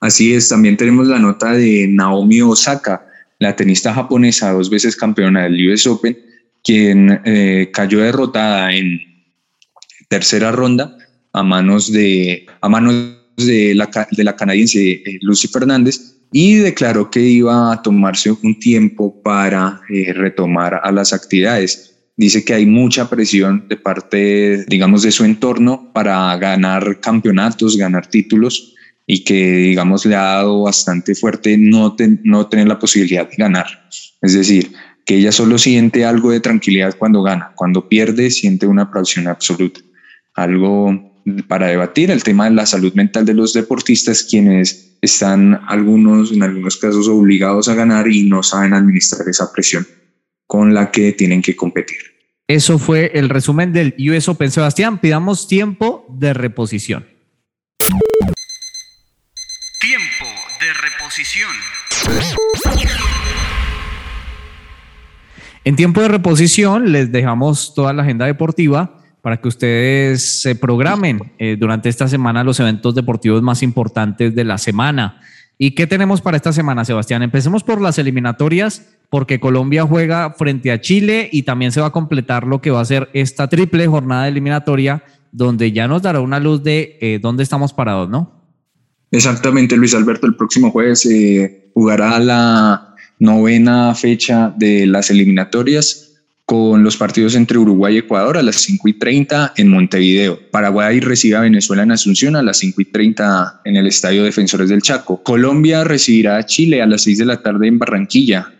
[SPEAKER 3] Así es, también tenemos la nota de Naomi Osaka, la tenista japonesa, dos veces campeona del US Open, quien eh, cayó derrotada en tercera ronda a manos de, a manos de, la, canadiense eh, Lucy Fernández y declaró que iba a tomarse un tiempo para eh, retomar a las actividades. Dice que hay mucha presión de parte, digamos, de su entorno para ganar campeonatos, ganar títulos y que, digamos, le ha dado bastante fuerte no, no tener la posibilidad de ganar. Es decir, que ella solo siente algo de tranquilidad cuando gana, cuando pierde siente una presión absoluta. Algo para debatir, el tema de la salud mental de los deportistas, quienes están algunos, en algunos casos, obligados a ganar y no saben administrar esa presión con la que tienen que competir.
[SPEAKER 1] Eso fue el resumen del US Open. Sebastián, pidamos tiempo de reposición.
[SPEAKER 6] Tiempo de reposición.
[SPEAKER 1] En tiempo de reposición les dejamos toda la agenda deportiva para que ustedes se programen eh, durante esta semana los eventos deportivos más importantes de la semana. ¿Y qué tenemos para esta semana, Sebastián? Empecemos por las eliminatorias, porque Colombia juega frente a Chile y también se va a completar lo que va a ser esta triple jornada eliminatoria, donde ya nos dará una luz de eh, dónde estamos parados, ¿no?
[SPEAKER 3] Exactamente, Luis Alberto. El próximo jueves eh, jugará la novena fecha de las eliminatorias con los partidos entre Uruguay y Ecuador a las 5 y 30 en Montevideo. Paraguay recibe a Venezuela en Asunción a las 5 y 30 en el Estadio Defensores del Chaco. Colombia recibirá a Chile a las 6 de la tarde en Barranquilla.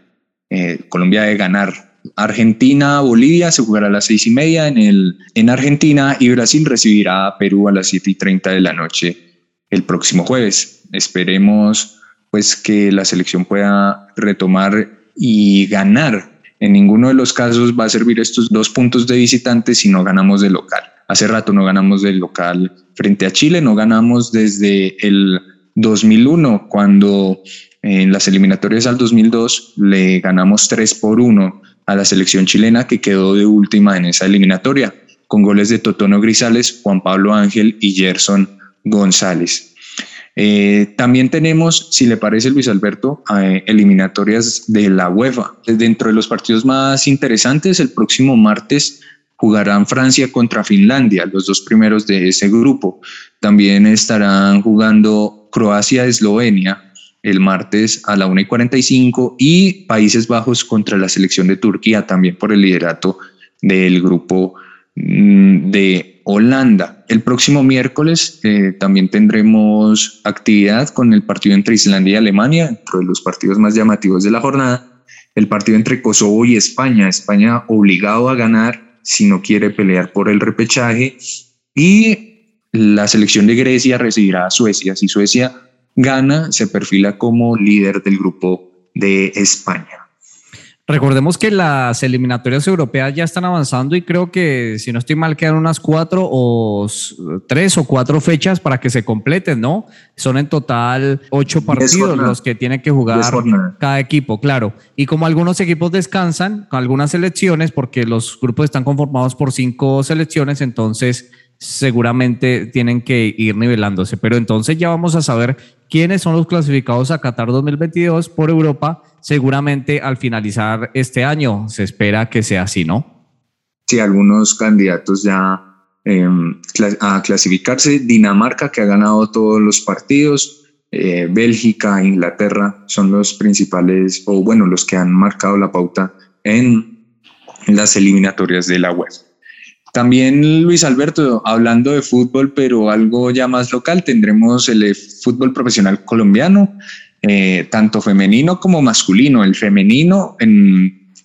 [SPEAKER 3] Eh, Colombia de ganar. Argentina, Bolivia se jugará a las seis y media en, el, en Argentina y Brasil recibirá a Perú a las 7 y 30 de la noche el próximo jueves. Esperemos pues que la selección pueda retomar y ganar. En ninguno de los casos va a servir estos dos puntos de visitante si no ganamos de local. Hace rato no ganamos del local frente a Chile, no ganamos desde el 2001, cuando en las eliminatorias al 2002 le ganamos 3 por 1 a la selección chilena que quedó de última en esa eliminatoria, con goles de Totono Grisales, Juan Pablo Ángel y Gerson González. Eh, también tenemos, si le parece Luis Alberto, eh, eliminatorias de la UEFA. Dentro de los partidos más interesantes, el próximo martes jugarán Francia contra Finlandia, los dos primeros de ese grupo. También estarán jugando Croacia-Eslovenia el martes a la 1 y 45 y Países Bajos contra la selección de Turquía, también por el liderato del grupo mm, de Holanda. El próximo miércoles eh, también tendremos actividad con el partido entre Islandia y Alemania, dentro de los partidos más llamativos de la jornada. El partido entre Kosovo y España. España obligado a ganar si no quiere pelear por el repechaje. Y la selección de Grecia recibirá a Suecia. Si Suecia gana, se perfila como líder del grupo de España.
[SPEAKER 1] Recordemos que las eliminatorias europeas ya están avanzando y creo que, si no estoy mal, quedan unas cuatro o tres o cuatro fechas para que se completen, ¿no? Son en total ocho partidos los que tiene que jugar cada equipo, claro. Y como algunos equipos descansan, con algunas selecciones, porque los grupos están conformados por cinco selecciones, entonces seguramente tienen que ir nivelándose. Pero entonces ya vamos a saber quiénes son los clasificados a Qatar 2022 por Europa seguramente al finalizar este año se espera que sea así, ¿no?
[SPEAKER 3] Sí, algunos candidatos ya em, a clasificarse. Dinamarca, que ha ganado todos los partidos. Eh, Bélgica, Inglaterra son los principales, o bueno, los que han marcado la pauta en las eliminatorias de la web. También Luis Alberto, hablando de fútbol, pero algo ya más local, tendremos el fútbol profesional colombiano, eh, tanto femenino como masculino. El femenino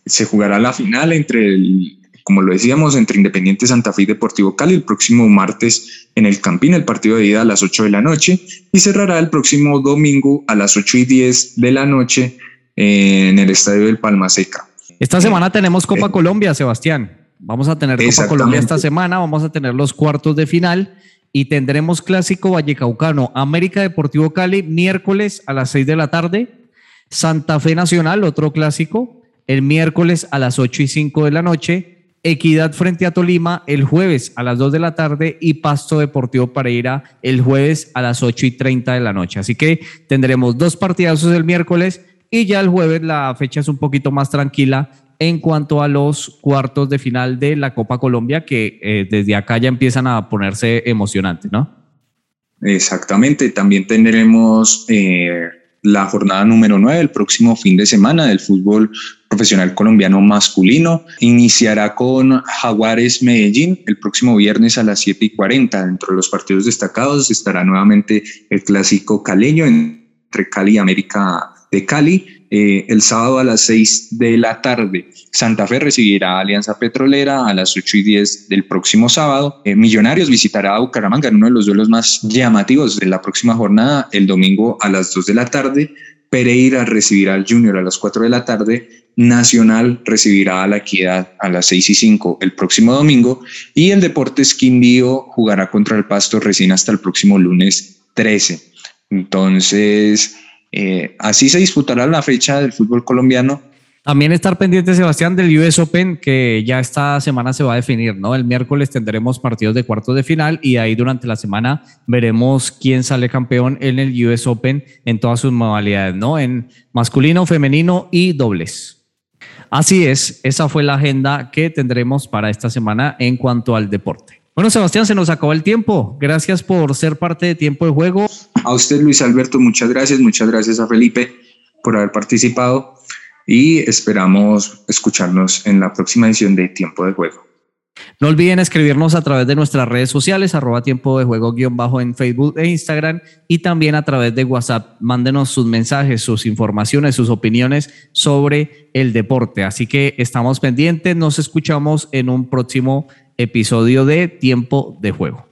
[SPEAKER 3] se jugará la final entre, el, como lo decíamos, entre Independiente Santa Fe y Deportivo Cali el próximo martes en el Campín, el partido de ida a las 8 de la noche, y cerrará el próximo domingo a las 8 y 10 de la noche en el Estadio del Palma Seca.
[SPEAKER 1] Esta semana tenemos Copa eh, Colombia, Sebastián. Vamos a tener Copa Colombia esta semana, vamos a tener los cuartos de final y tendremos clásico Vallecaucano, América Deportivo Cali, miércoles a las 6 de la tarde, Santa Fe Nacional, otro clásico, el miércoles a las 8 y 5 de la noche, Equidad frente a Tolima el jueves a las 2 de la tarde y Pasto Deportivo Pareira el jueves a las 8 y 30 de la noche. Así que tendremos dos partidazos el miércoles y ya el jueves la fecha es un poquito más tranquila en cuanto a los cuartos de final de la Copa Colombia, que eh, desde acá ya empiezan a ponerse emocionantes, ¿no?
[SPEAKER 3] Exactamente, también tendremos eh, la jornada número 9 el próximo fin de semana del fútbol profesional colombiano masculino. Iniciará con Jaguares Medellín el próximo viernes a las 7 y 40. Dentro de los partidos destacados estará nuevamente el clásico caleño entre Cali y América de Cali eh, el sábado a las 6 de la tarde. Santa Fe recibirá a Alianza Petrolera a las 8 y 10 del próximo sábado. Eh, Millonarios visitará a Bucaramanga en uno de los duelos más llamativos de la próxima jornada, el domingo a las 2 de la tarde. Pereira recibirá al Junior a las 4 de la tarde Nacional recibirá a la Equidad a las 6 y 5 el próximo domingo y el Deportes Quindío jugará contra el Pasto recién hasta el próximo lunes 13. Entonces, eh, así se disputará la fecha del fútbol colombiano
[SPEAKER 1] también estar pendiente, Sebastián, del US Open, que ya esta semana se va a definir, ¿no? El miércoles tendremos partidos de cuartos de final y ahí durante la semana veremos quién sale campeón en el US Open en todas sus modalidades, ¿no? En masculino, femenino y dobles. Así es, esa fue la agenda que tendremos para esta semana en cuanto al deporte. Bueno, Sebastián, se nos acabó el tiempo. Gracias por ser parte de Tiempo de Juego.
[SPEAKER 3] A usted, Luis Alberto, muchas gracias. Muchas gracias a Felipe por haber participado y esperamos escucharnos en la próxima edición de Tiempo de Juego.
[SPEAKER 1] No olviden escribirnos a través de nuestras redes sociales, arroba tiempo de juego guion bajo en Facebook e Instagram y también a través de WhatsApp. Mándenos sus mensajes, sus informaciones, sus opiniones sobre el deporte. Así que estamos pendientes, nos escuchamos en un próximo episodio de Tiempo de Juego.